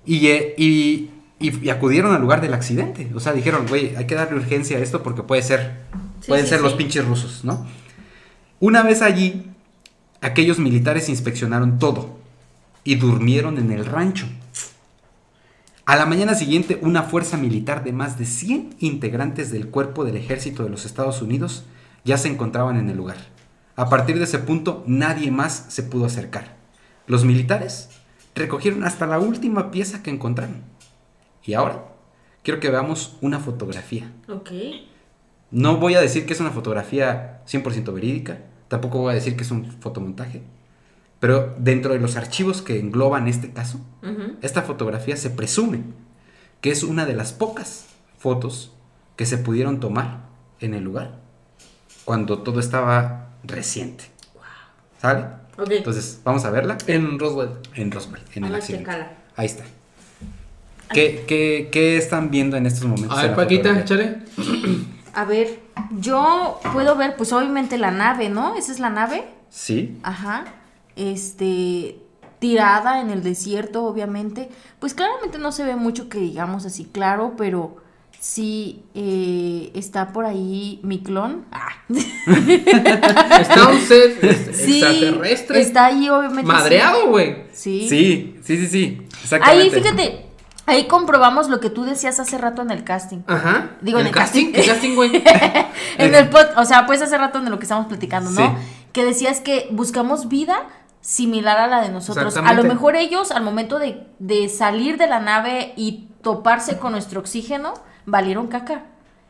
y, eh, y, y- y acudieron al lugar del accidente. O sea, dijeron, güey, hay que darle urgencia a esto porque puede ser, Sí, pueden sí, ser los pinches rusos, ¿no? Una vez allí, aquellos militares inspeccionaron todo y durmieron en el rancho. A la mañana siguiente, una fuerza militar de más de 100 integrantes del cuerpo del ejército de los Estados Unidos ya se encontraban en el lugar. A partir de ese punto, nadie más se pudo acercar. Los militares recogieron hasta la última pieza que encontraron. Y ahora, quiero que veamos una fotografía. Ok. No voy a decir que es una fotografía 100% verídica, tampoco voy a decir que es un fotomontaje, pero dentro de los archivos que engloban este caso, esta fotografía se presume que es una de las pocas fotos que se pudieron tomar en el lugar cuando todo estaba reciente. ¿Sale? Ok. Entonces, vamos a verla En Roswell. en Roswell, en el accidente. Ahí está. ¿Qué, qué, qué están viendo en estos momentos? A ver, Paquita, échale. A ver, yo puedo ver, pues obviamente la nave, ¿no? Esa es la nave. Sí. Ajá. Este. Tirada en el desierto, obviamente. Pues claramente no se ve mucho que digamos así, claro, pero sí eh, está por ahí mi clon. Ah. [laughs] Está un ser Sí, extraterrestre. Está ahí, obviamente. Madreado, güey. Sí. Sí, sí, sí, sí. Exactamente. Ahí, fíjate, ahí comprobamos lo que tú decías hace rato en el casting. Ajá. Digo, en el casting. ¿Qué casting, güey? [laughs] En el pod, o sea, pues hace rato de lo que estamos platicando, ¿no? Sí. Que decías que buscamos vida similar a la de nosotros. A lo mejor ellos, al momento de, de salir de la nave y toparse con nuestro oxígeno, valieron caca.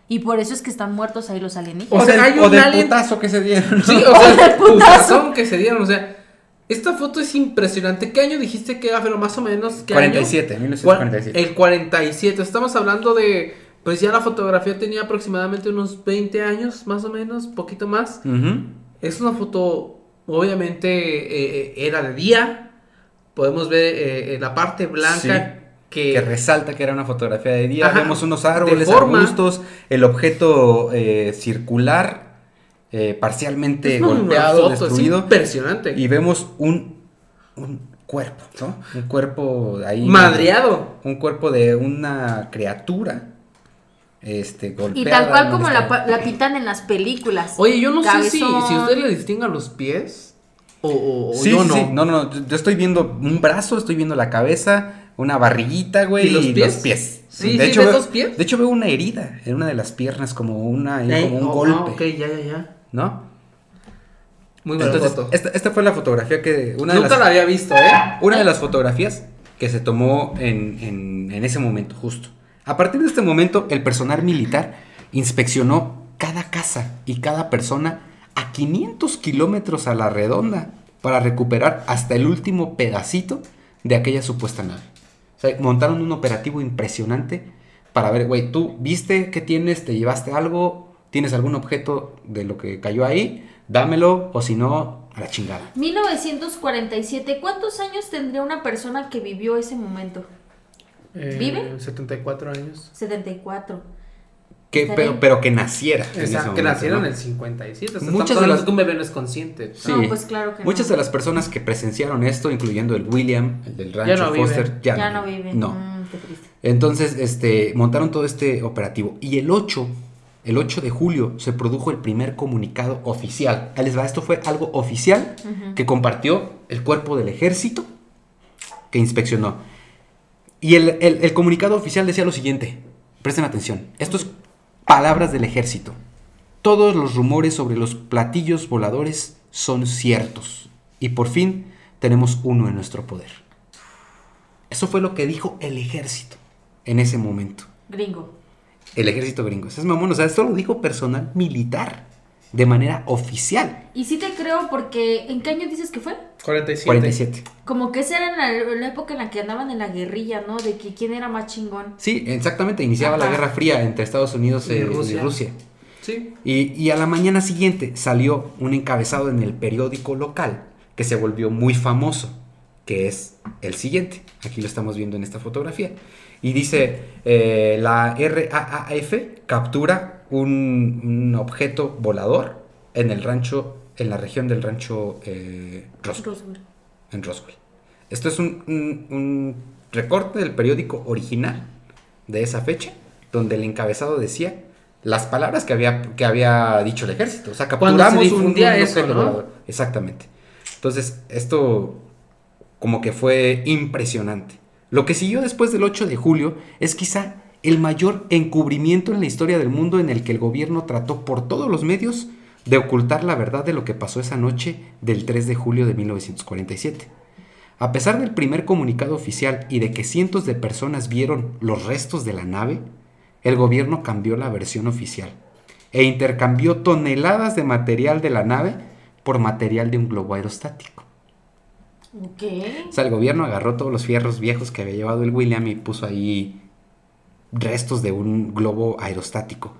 Y por eso es que están muertos ahí los alienígenas. O sea, hay o un del alien- putazo que se dieron. Sí, o sea, el putazón que se dieron, o sea, esta foto es impresionante. ¿Qué año dijiste que era, pero más o menos? ¿qué 47, año? 1947. El 47. Estamos hablando de, pues ya la fotografía tenía aproximadamente unos 20 años, más o menos, poquito más. Es una foto, obviamente, eh, eh, era de día. Podemos ver eh, en la parte blanca que... Que resalta que era una fotografía de día. Ajá. Vemos unos árboles, forma. arbustos, el objeto eh, circular, eh, parcialmente golpeado, foto, es destruido. impresionante. Y vemos un, un cuerpo, ¿no? Un cuerpo ahí. Madreado. Un cuerpo de una criatura. Este, golpeada. y tal cual como la, la pintan en las películas. Oye, yo no sé si, si usted le distinga los pies o, o- o Sí, yo sí, no. sí. no, no, no, yo estoy viendo un brazo, estoy viendo la cabeza, una barriguita, güey, ¿Y los pies? pies. Sí, sí, hecho, ¿ves veo- los pies? De hecho veo una herida en una de las piernas, como una, Ey, como un oh, golpe, ah, ok, ya, ya, ya. ¿no? Muy buena Entonces, foto. esta, esta fue la fotografía que, una de Nunca las, la había visto, ¿eh? una de las fotografías que se tomó en, en- en ese momento, justo. A partir de este momento, el personal militar inspeccionó cada casa y cada persona a 500 kilómetros a la redonda para recuperar hasta el último pedacito de aquella supuesta nave. O sea, montaron un operativo impresionante para ver, güey, tú viste que tienes, te llevaste algo, tienes algún objeto de lo que cayó ahí, dámelo, o si no, a la chingada. 1947, ¿cuántos años tendría una persona que vivió ese momento? ¿Vive? 74 Eh, años. 74. Que, pero, pero que naciera. en ese Exacto, que ¿no? en el 57. O sea, Muchas de las- que un bebé no es consciente. Sí. No, pues claro que Muchas no. de las personas que presenciaron esto, incluyendo el William, el del rancho no viven. Foster, ya, Ya no no vive. No. Mm, qué triste. Entonces, este, montaron todo este operativo. Y el 8, el 8 de julio, se produjo el primer comunicado oficial. Ahí les va, esto fue algo oficial que compartió el cuerpo del ejército que inspeccionó. Y el, el- el comunicado oficial decía lo siguiente, presten atención, esto es palabras del ejército. Todos los rumores sobre los platillos voladores son ciertos. Y por fin tenemos uno en nuestro poder. Eso fue lo que dijo el ejército en ese momento. Gringo. El ejército gringo. Es mamón, o sea, esto lo dijo personal militar de manera oficial. Y sí te creo porque ¿en qué año dices que fue? 47. 47. Como que esa era en la, la época en la que andaban en la guerrilla, ¿no? De que quién era más chingón. Sí, exactamente. Iniciaba la. Guerra Fría entre Estados Unidos Y eh, Rusia. y Rusia. Sí. Y, y a la mañana siguiente salió un encabezado en el periódico local que se volvió muy famoso, que es el siguiente. Aquí lo estamos viendo en esta fotografía. Y dice, eh, la RAAF captura un, un objeto volador en el rancho, en la región del rancho eh, Roswell Roswell. en Roswell. Esto es un, un- un recorte del periódico original de esa fecha, donde el encabezado decía las palabras que había, que había dicho el ejército. O sea, capturamos se un- un eso, objeto ¿no? volador. Exactamente. Entonces, esto como que fue impresionante. Lo que siguió después del 8 de julio es quizá el mayor encubrimiento en la historia del mundo en el que el gobierno trató por todos los medios de ocultar la verdad de lo que pasó esa noche del 3 de julio de 1947. A pesar del primer comunicado oficial y de que cientos de personas vieron los restos de la nave, el gobierno cambió la versión oficial e intercambió toneladas de material de la nave por material de un globo aerostático. Ok. O sea, el gobierno agarró todos los fierros viejos que había llevado el William y puso ahí restos de un globo aerostático.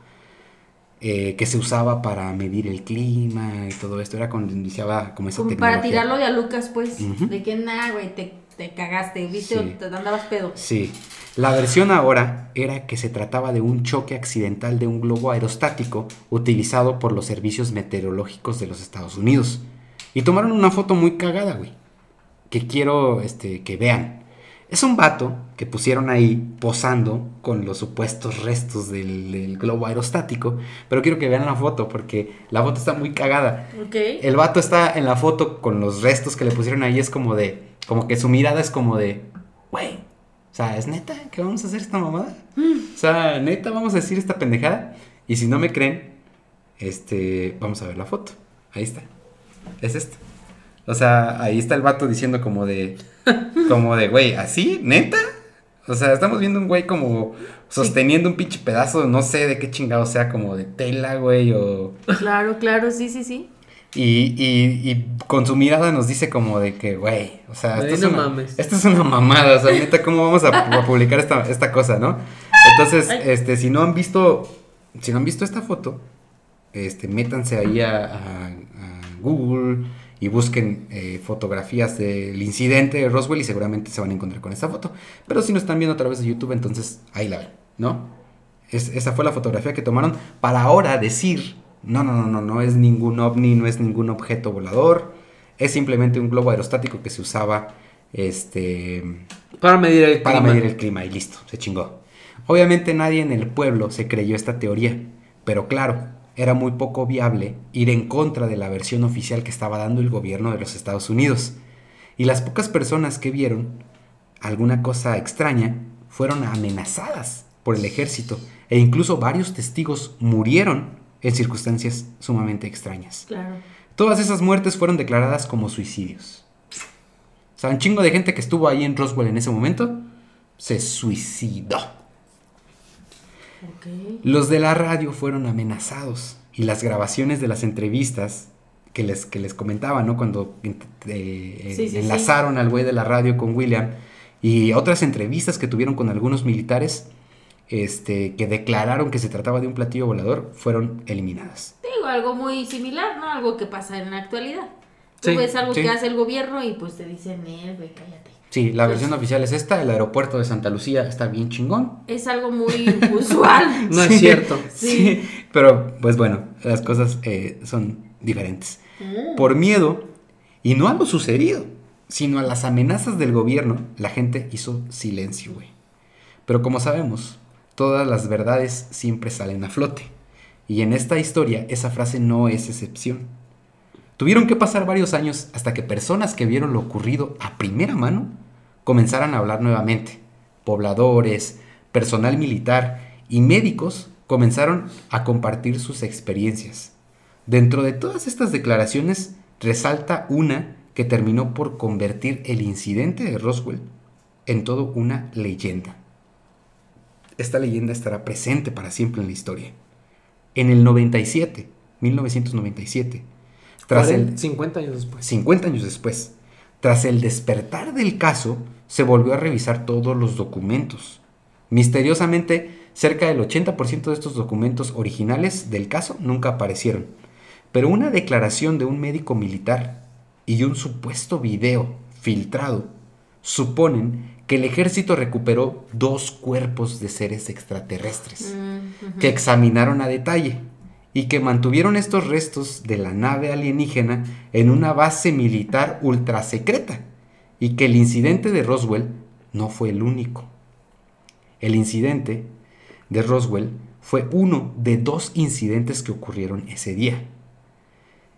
eh, que se usaba para medir el clima y todo esto. Era cuando iniciaba como esa Como para tirarlo de a Lucas, pues. De que nada, güey, te, te cagaste, viste, Sí. o te andabas pedo. Sí. La versión ahora era que se trataba de un choque accidental de un globo aerostático utilizado por los servicios meteorológicos de los Estados Unidos. Y tomaron una foto muy cagada, güey. Que quiero este, que vean. Es un vato que pusieron ahí posando con los supuestos restos del, del globo aerostático. Pero quiero que vean la foto porque la foto está muy cagada. Ok. El vato está en la foto con los restos que le pusieron ahí. Es como de. Como que su mirada es como de. Güey. O sea, ¿es neta que vamos a hacer esta mamada? O sea, neta, vamos a decir esta pendejada. Y si no me creen, este. Vamos a ver la foto. Ahí está. Es esta. O sea, ahí está el vato diciendo como de. [laughs] Como de, güey, ¿así? ¿Neta? O sea, estamos viendo un güey como sosteniendo un pinche pedazo, no sé de qué chingado sea, como de tela, güey, o. Claro, claro, sí, sí, sí. Y, y, y con su mirada nos dice como de que, güey, o sea, esto, es una, mames. esto es una mamada, o sea, neta, ¿cómo vamos a, a publicar esta, esta cosa, no? Entonces, Ay. este, si no han visto, si no han visto esta foto, este, métanse ahí a, a- a Google y busquen eh, fotografías del incidente de Roswell y seguramente se van a encontrar con esta foto. Pero si no están viendo a través de YouTube, entonces ahí la ven, ¿no? Es- esa fue la fotografía que tomaron para ahora decir, no, no, no, no, no es ningún ovni, no es ningún objeto volador, es simplemente un globo aerostático que se usaba, este, Para medir el para clima. medir el clima y listo, se chingó. Obviamente nadie en el pueblo se creyó esta teoría, pero claro, era muy poco viable ir en contra de la versión oficial que estaba dando el gobierno de los Estados Unidos. Y las pocas personas que vieron alguna cosa extraña fueron amenazadas por el ejército e incluso varios testigos murieron en circunstancias sumamente extrañas. Claro. Todas esas muertes fueron declaradas como suicidios. O sea, un chingo de gente que estuvo ahí en Roswell en ese momento se suicidó. Los de la radio fueron amenazados y las grabaciones de las entrevistas que les, que les comentaba, ¿no? Cuando eh, Sí, sí, enlazaron al güey de la radio con William y otras entrevistas que tuvieron con algunos militares este, que declararon que se trataba de un platillo volador fueron eliminadas. Digo, algo muy similar, ¿no? Algo que pasa en la actualidad. Tú ves algo que hace el gobierno y pues te dicen, eh, güey, cállate. Sí, la Pues- versión oficial es esta, el aeropuerto de Santa Lucía está bien chingón. Es algo muy [laughs] usual. No Sí, es cierto. Sí. Sí, pero pues bueno, las cosas eh, son diferentes. Mm. Por miedo, y no a lo sucedido, sino a las amenazas del gobierno, la gente hizo silencio, güey. Pero como sabemos, todas las verdades siempre salen a flote. Y en esta historia, esa frase no es excepción. Tuvieron que pasar varios años hasta que personas que vieron lo ocurrido a primera mano comenzaran a hablar nuevamente. Pobladores, personal militar y médicos comenzaron a compartir sus experiencias. Dentro de todas estas declaraciones resalta una que terminó por convertir el incidente de Roswell en todo una leyenda. Esta leyenda estará presente para siempre en la historia. En el 97, 1997, tras el, 40, 50 años después. 50 años después, tras el despertar del caso, se volvió a revisar todos los documentos. Misteriosamente, cerca del 80% de estos documentos originales del caso nunca aparecieron. Pero una declaración de un médico militar y un supuesto video filtrado suponen que el ejército recuperó dos cuerpos de seres extraterrestres Mm, que examinaron a detalle y que mantuvieron estos restos de la nave alienígena en una base militar ultra secreta y que el incidente de Roswell no fue el único. El incidente de Roswell fue uno de dos incidentes que ocurrieron ese día.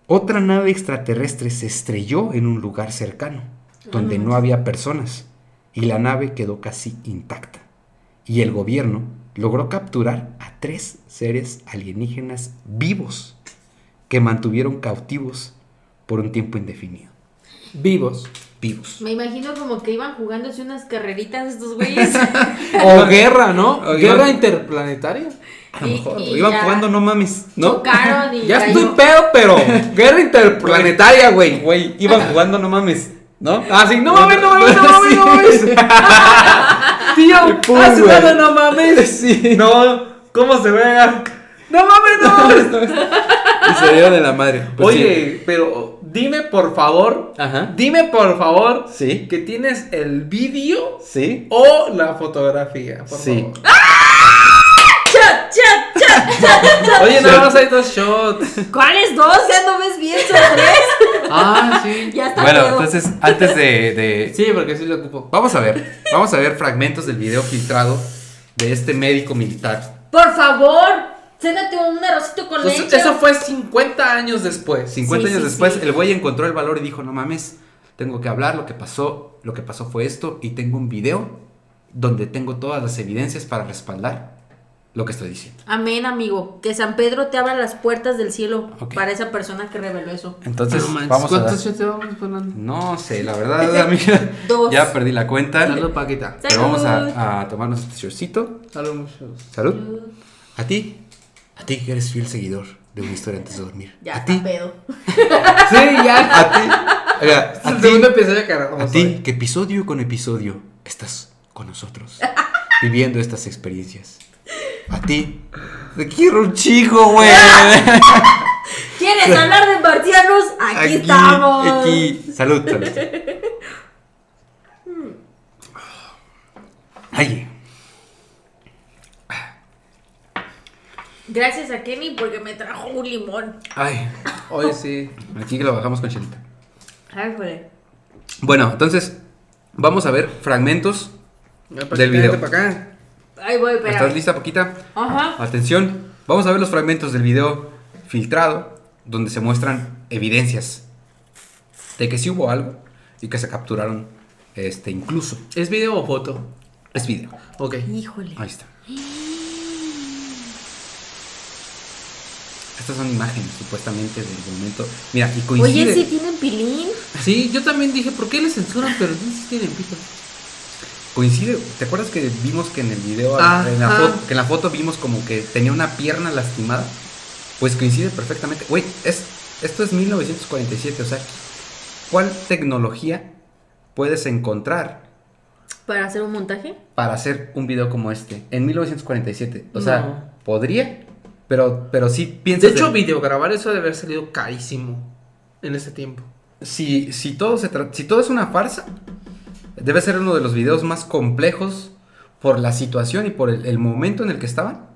Otra nave extraterrestre se estrelló en un lugar cercano, donde no había personas, y la nave quedó casi intacta. Y el gobierno logró capturar a tres seres alienígenas vivos que mantuvieron cautivos por un tiempo indefinido. Vivos. Vivos. Me imagino como que iban jugándose unas carreritas estos güeyes. [laughs] O [laughs] guerra, ¿no? O guerra iban- interplanetaria. A lo mejor, y iban ya jugando, no mames, ¿no? Y [laughs] Ya cayó. estoy pedo, pero guerra interplanetaria, güey. Güey, iban jugando, no mames, ¿no? Ah, sí, no mames, no mames, no mames, no mames. Tío, pum, nada, no mames. Sí. No, ¿cómo se ve? No mames, no. [laughs] Y se dieron de la madre. Pues Oye, pero dime por favor. Ajá. dime por favor Sí. que tienes el vídeo Sí. o la fotografía, por Sí. favor. ¡Chat, chat, chat, chat! [laughs] Oye, nada más hay dos shots. ¿Cuáles dos? Ya no ves bien, son tres. Ah, sí. Ya está Bueno, entonces, antes de, de- Sí, porque sí lo ocupo. Vamos a ver. Vamos a ver fragmentos del video filtrado de este médico militar. Por favor, cénate un arrocito con Pues, leche. eso fue 50 años después. 50 Sí, años sí, después, sí. el güey encontró el valor y dijo, no mames, tengo que hablar, lo que pasó, lo que pasó fue esto, y tengo un video donde tengo todas las evidencias para respaldar lo que estoy diciendo. Amén, amigo. Que San Pedro te abra las puertas del cielo Ok. para esa persona que reveló eso. Entonces, No manches, vamos a dar- ¿Cuántos shots llevamos, Fernando? No sé, la verdad, [laughs] amiga, Dos. ya perdí la cuenta. Salud, Paquita. Pero vamos Salud. a, a tomarnos este shortcito. Salud, muchachos. Salud. A ti, a ti que eres fiel seguidor de una historia antes de dormir. Ya a ti, pedo. [laughs] Sí, ya. a ti, oiga, a segundo episodio que grabamos A ti, que episodio con episodio estás con nosotros, [laughs] viviendo estas experiencias. A ti, te quiero un chico, güey. [laughs] ¿Quieres hablar de marcianos? Aquí, estamos. Aquí, salud, salud. Ay, Gracias a Kenny porque me trajo un limón. ay, Hoy sí. aquí que lo bajamos con chelita. Ay, joder. Bueno, entonces, vamos a ver fragmentos. Ya, Paquita, Del video. vente pa' acá. Ay, voy, espera. ¿Estás lista, Poquita? Ajá. Atención, vamos a ver los fragmentos del video filtrado donde se muestran evidencias de que sí hubo algo y que se capturaron este incluso. ¿Es video o foto? Es video. Ok. Híjole. Ahí está. Estas son imágenes supuestamente del momento. Mira, y coincide. Oye, ¿sí tienen pilín? Sí, yo también dije, ¿por qué le censuran? Pero si tienen pito. Coincide. ¿Te acuerdas que vimos que en el video, en la foto, que en la foto vimos como que tenía una pierna lastimada? Pues coincide perfectamente. Güey, es, esto es 1947, o sea, ¿cuál tecnología puedes encontrar ¿Para hacer un montaje? para hacer un video como este? En 1947. O No. sea, podría, pero, pero sí De piensas. hecho, en- videograbar eso debe haber salido carísimo en ese tiempo. si, si, todo se tra- si todo es una farsa, debe ser uno de los videos más complejos por la situación y por el, el momento en el que estaban.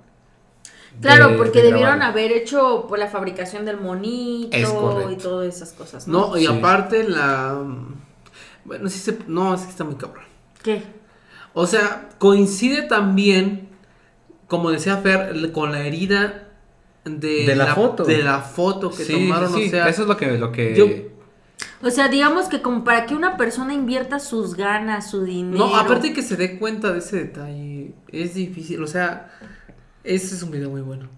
Claro, de- porque de debieron haber hecho por la fabricación del monito y todas esas cosas. ¿no? No, y Sí. aparte la... Bueno, sí se... No, es que está muy cabrón. ¿Qué? O sea, coincide también, como decía Fer, con la herida de, De la foto. De la foto que Sí, tomaron, sí, o sea... eso es lo que... Lo que... yo- O sea, digamos que como para que una persona invierta sus ganas, su dinero. No, aparte que se dé cuenta de ese detalle, es difícil, o sea, ese es un video muy bueno.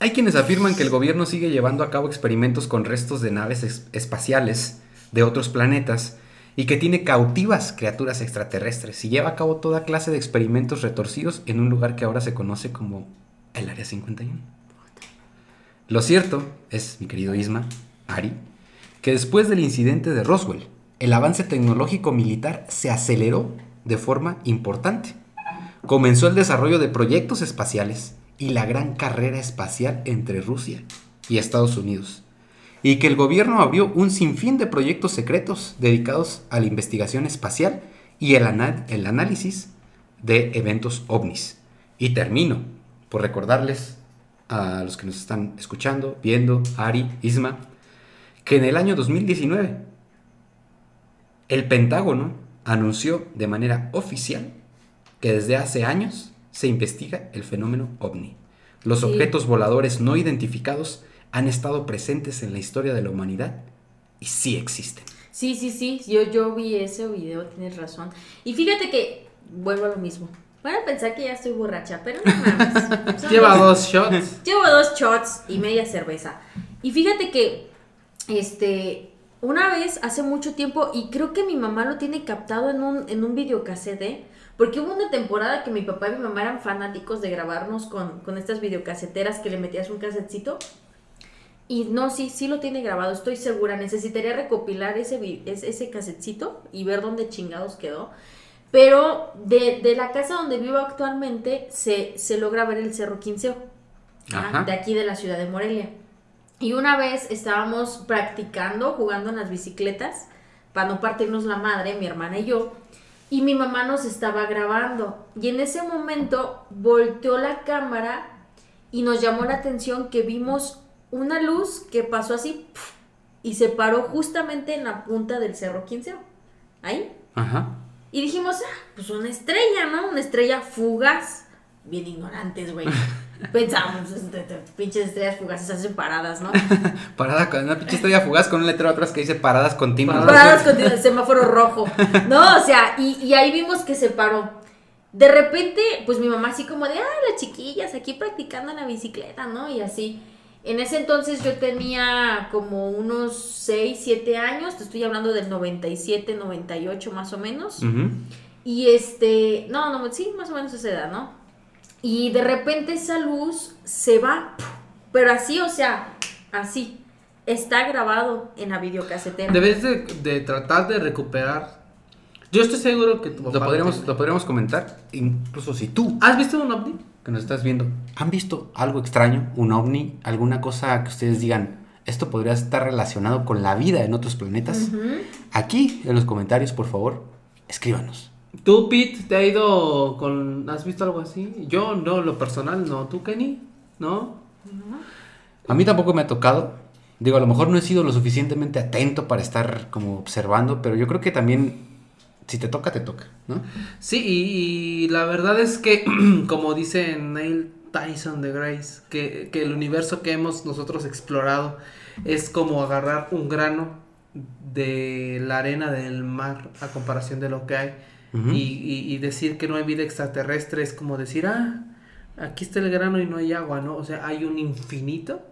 Hay quienes afirman que el gobierno sigue llevando a cabo experimentos con restos de naves es- espaciales de otros planetas y que tiene cautivas criaturas extraterrestres y lleva a cabo toda clase de experimentos retorcidos en un lugar que ahora se conoce como el Área 51. Lo cierto es, mi querido Isma, Ari, que después del incidente de Roswell, el avance tecnológico militar se aceleró de forma importante. Comenzó el desarrollo de proyectos espaciales y la gran carrera espacial entre Rusia y Estados Unidos. Y que el gobierno abrió un sinfín de proyectos secretos dedicados a la investigación espacial y el, análisis de eventos ovnis. Y termino por recordarles a los que nos están escuchando, viendo, Ari, Isma, que en el año 2019 el Pentágono anunció de manera oficial que desde hace años se investiga el fenómeno ovni. Los Sí. objetos voladores no identificados han estado presentes en la historia de la humanidad y sí existen. Sí, sí, sí. Yo, yo vi ese video, tienes razón. Y fíjate que vuelvo a lo mismo. Van a pensar que ya estoy borracha, pero no mames. [laughs] Lleva dos- dos shots. Llevo dos shots y media cerveza. Y fíjate que, este, una vez, hace mucho tiempo, y creo que mi mamá lo tiene captado en un, en un videocassette, ¿eh? porque hubo una temporada que mi papá y mi mamá eran fanáticos de grabarnos con, con estas videocaseteras que le metías un casetcito. Y no, sí, sí lo tiene grabado, estoy segura. Necesitaría recopilar ese, ese, casetcito y ver dónde chingados quedó. Pero de, de la casa donde vivo actualmente se, se logra ver el Cerro Quinceo. ah, Ajá. de aquí de la ciudad de Morelia. Y una vez estábamos practicando, jugando en las bicicletas, para no partirnos la madre, mi hermana y yo, y mi mamá nos estaba grabando. Y en ese momento volteó la cámara y nos llamó la atención que vimos una luz que pasó así y se paró justamente en la punta del cerro Quinceo. Ahí. Ajá. Y dijimos, ah, pues una estrella, ¿no? Una estrella fugaz. Bien ignorantes, güey. [laughs] Pensábamos, pinches estrellas fugaces hacen paradas, ¿no? [laughs] Parada con una pinche estrella fugaz con un letrero atrás que dice paradas continuas. Paradas con el semáforo rojo. No, o sea, y, y ahí vimos que se paró. De repente, pues mi mamá así como de, ah, las chiquillas aquí practicando en la bicicleta, ¿no? Y así. En ese entonces yo tenía como unos 6, 7 años, te estoy hablando del 97, 98 más o menos. Y este, no, no, sí, más o menos esa edad, ¿no? Y de repente esa luz se va, pero así, o sea, así. Está grabado en la videocasetera. Debes de, de tratar de recuperar. Yo estoy seguro que tu papá Lo podríamos, lo podríamos comentar, incluso si tú ¿Has visto un ovni? que nos estás viendo, ¿han visto algo extraño, un ovni, alguna cosa que ustedes digan, esto podría estar relacionado con la vida en otros planetas? Aquí en los comentarios, por favor, escríbanos. ¿Tú, Pete, te ha ido con... ¿Has visto algo así? Yo, no, lo personal, no. ¿Tú, Kenny? ¿No? A mí tampoco me ha tocado. Digo, a lo mejor no he sido lo suficientemente atento para estar como observando, pero yo creo que también si te toca, te toca, ¿no? Sí, y, y la verdad es que, [clears throat] como dice Neil Tyson de Grace, que, que el universo que hemos nosotros explorado es como agarrar un grano de la arena del mar a comparación de lo que hay. Y, y- y decir que no hay vida extraterrestre es como decir, ah, aquí está el grano y no hay agua, ¿no? O sea, hay un infinito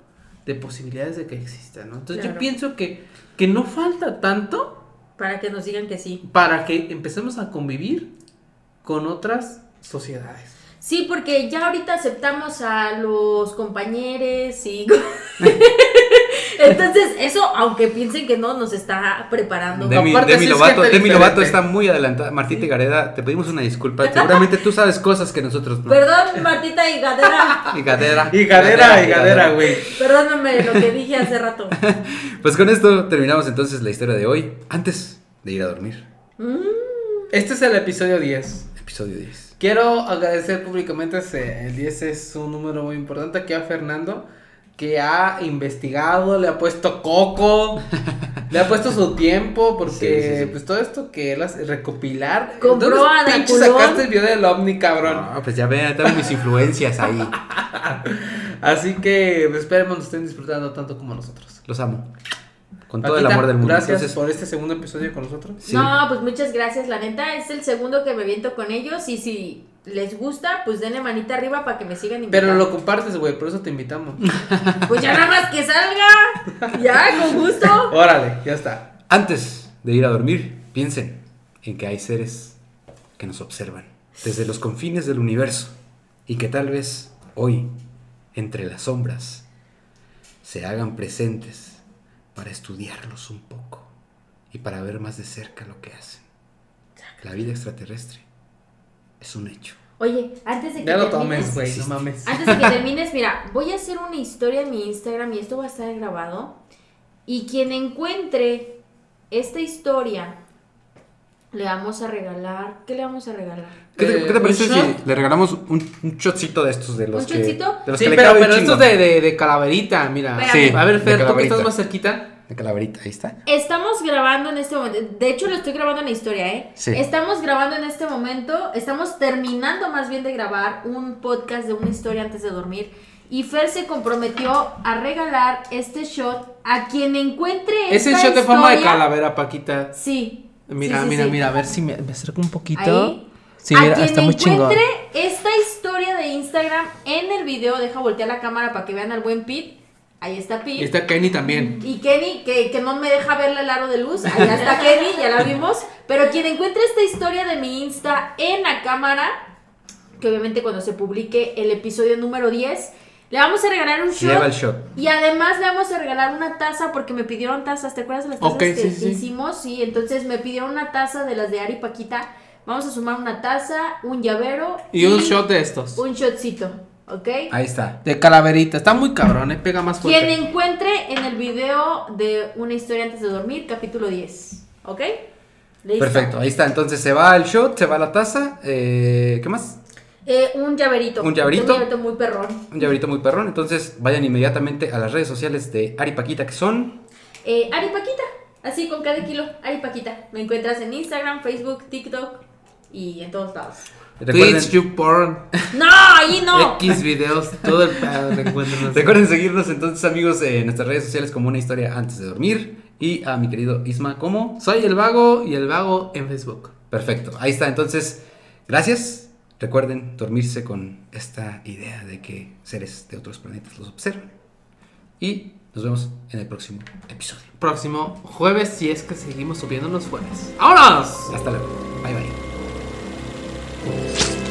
de posibilidades de que exista, ¿no? Entonces yo pienso que, que no falta tanto Para que nos digan que sí. para que empecemos a convivir con otras sociedades. Sí, porque ya ahorita aceptamos a los compañeros y... [laughs] Entonces, eso, aunque piensen que no, nos está preparando. Demi, Aparte, Demi Lovato, Demi Lovato está muy adelantada. Martita y Gareda, te pedimos una disculpa. [laughs] Seguramente tú sabes cosas que nosotros no. Perdón, Martita y Gadera. [laughs] Y Gadera. Y gadera, y gadera, güey. Perdóname lo que dije hace rato. [laughs] Pues con esto terminamos entonces la historia de hoy. Antes de ir a dormir. Mm, Este es el episodio 10. Episodio 10. Quiero agradecer públicamente, ese- el 10 es un número muy importante, aquí a Fernando, que ha investigado, le ha puesto coco, le ha puesto su tiempo, porque Sí, sí, sí. pues todo esto que él hace, recopilar. Compró ¿Dónde a pinche Daculón? sacaste el video del ovni, cabrón? No, pues ya vean, tengo mis influencias ahí. [laughs] Así que pues, esperemos nos estén disfrutando tanto como nosotros. Los amo. Con todo el amor del mundo. Gracias Entonces, por este segundo episodio con nosotros. sí. No, pues muchas gracias, la neta. Es el segundo que me viento con ellos. Y si les gusta, pues denle manita arriba para que me sigan invitando. Pero lo compartes, güey, por eso te invitamos. [laughs] Pues ya nada más que salga. Ya, con gusto. Órale, ya está. Antes de ir a dormir, piensen en que hay seres que nos observan desde los confines del universo y que tal vez hoy, entre las sombras, se hagan presentes para estudiarlos un poco y para ver más de cerca lo que hacen. La vida extraterrestre es un hecho. Oye, antes de que Ya lo termines, tomes, güey, no mames. Antes de que termines, mira, voy a hacer una historia en mi Instagram y esto va a estar grabado. Y quien encuentre esta historia, le vamos a regalar. ¿Qué le vamos a regalar? ¿Qué te, Eh, qué te parece ¿un si shot? le regalamos un, un shotcito de estos de los ¿Un que shotcito? de los Sí, que le pero, cabe un pero esto es chingo? de, de, de calaverita, mira. Espérame. Sí, A ver, Fer, tú que estás más cerquita. De calaverita, ahí está. Estamos grabando en este momento. De hecho, lo estoy grabando en la historia, ¿eh? Sí. Estamos grabando en este momento. Estamos terminando más bien de grabar un podcast de una historia antes de dormir. Y Fer se comprometió a regalar este shot a quien encuentre Es el shot de forma de calavera, Paquita. Sí. Mira, Sí, sí, mira, sí. mira, a ver si me, me acerco un poquito. Ahí. Sí, a mira, quien está muy chingón. encuentre esta historia de Instagram en el video, deja voltear la cámara para que vean al buen Pete. Ahí está Pete. Y está Kenny también. Y Kenny, que, que no me deja verle el aro de luz. Allá está Kenny, ya la vimos. Pero quien encuentre esta historia de mi Insta en la cámara, que obviamente cuando se publique el episodio número 10, le vamos a regalar un shot. Lleva el shot. Y además le vamos a regalar una taza porque me pidieron tazas. ¿Te acuerdas de las tazas Ok, que sí, sí. hicimos? Sí, entonces me pidieron una taza de las de Ari Paquita. Vamos a sumar una taza, un llavero Y un shot de estos. un shotcito. ¿Ok? Ahí está. De calaverita. Está muy cabrón, ¿eh? Pega más fuerte. Quien encuentre en el video de Una historia antes de dormir, capítulo 10. ¿Ok? Listo. Perfecto, ahí está. Entonces se va el shot, se va la taza. eh, ¿Qué más? Eh, un llaverito. ¿Un llaverito? Un llaverito muy perrón. Un llaverito muy perrón. Entonces vayan inmediatamente a las redes sociales de Ari Paquita, que son. Eh, Ari Paquita. Así con cada kilo. Ari Paquita. Me encuentras en Instagram, Facebook, TikTok y en todos lados. Recuerden, Twitch, YouPorn, ¡No! ¡Ahí no! X videos, todo el pedo [laughs] recuerden seguirnos entonces, amigos, en nuestras redes sociales como una historia antes de dormir. Y a mi querido Isma, como. Soy el vago y el vago en Facebook. Perfecto, ahí está. Entonces, gracias. Recuerden dormirse con esta idea de que seres de otros planetas los observan. Y nos vemos en el próximo episodio. Próximo jueves, si es que seguimos subiendo los jueves. ¡Vámonos! Hasta luego. Bye bye. Thank you.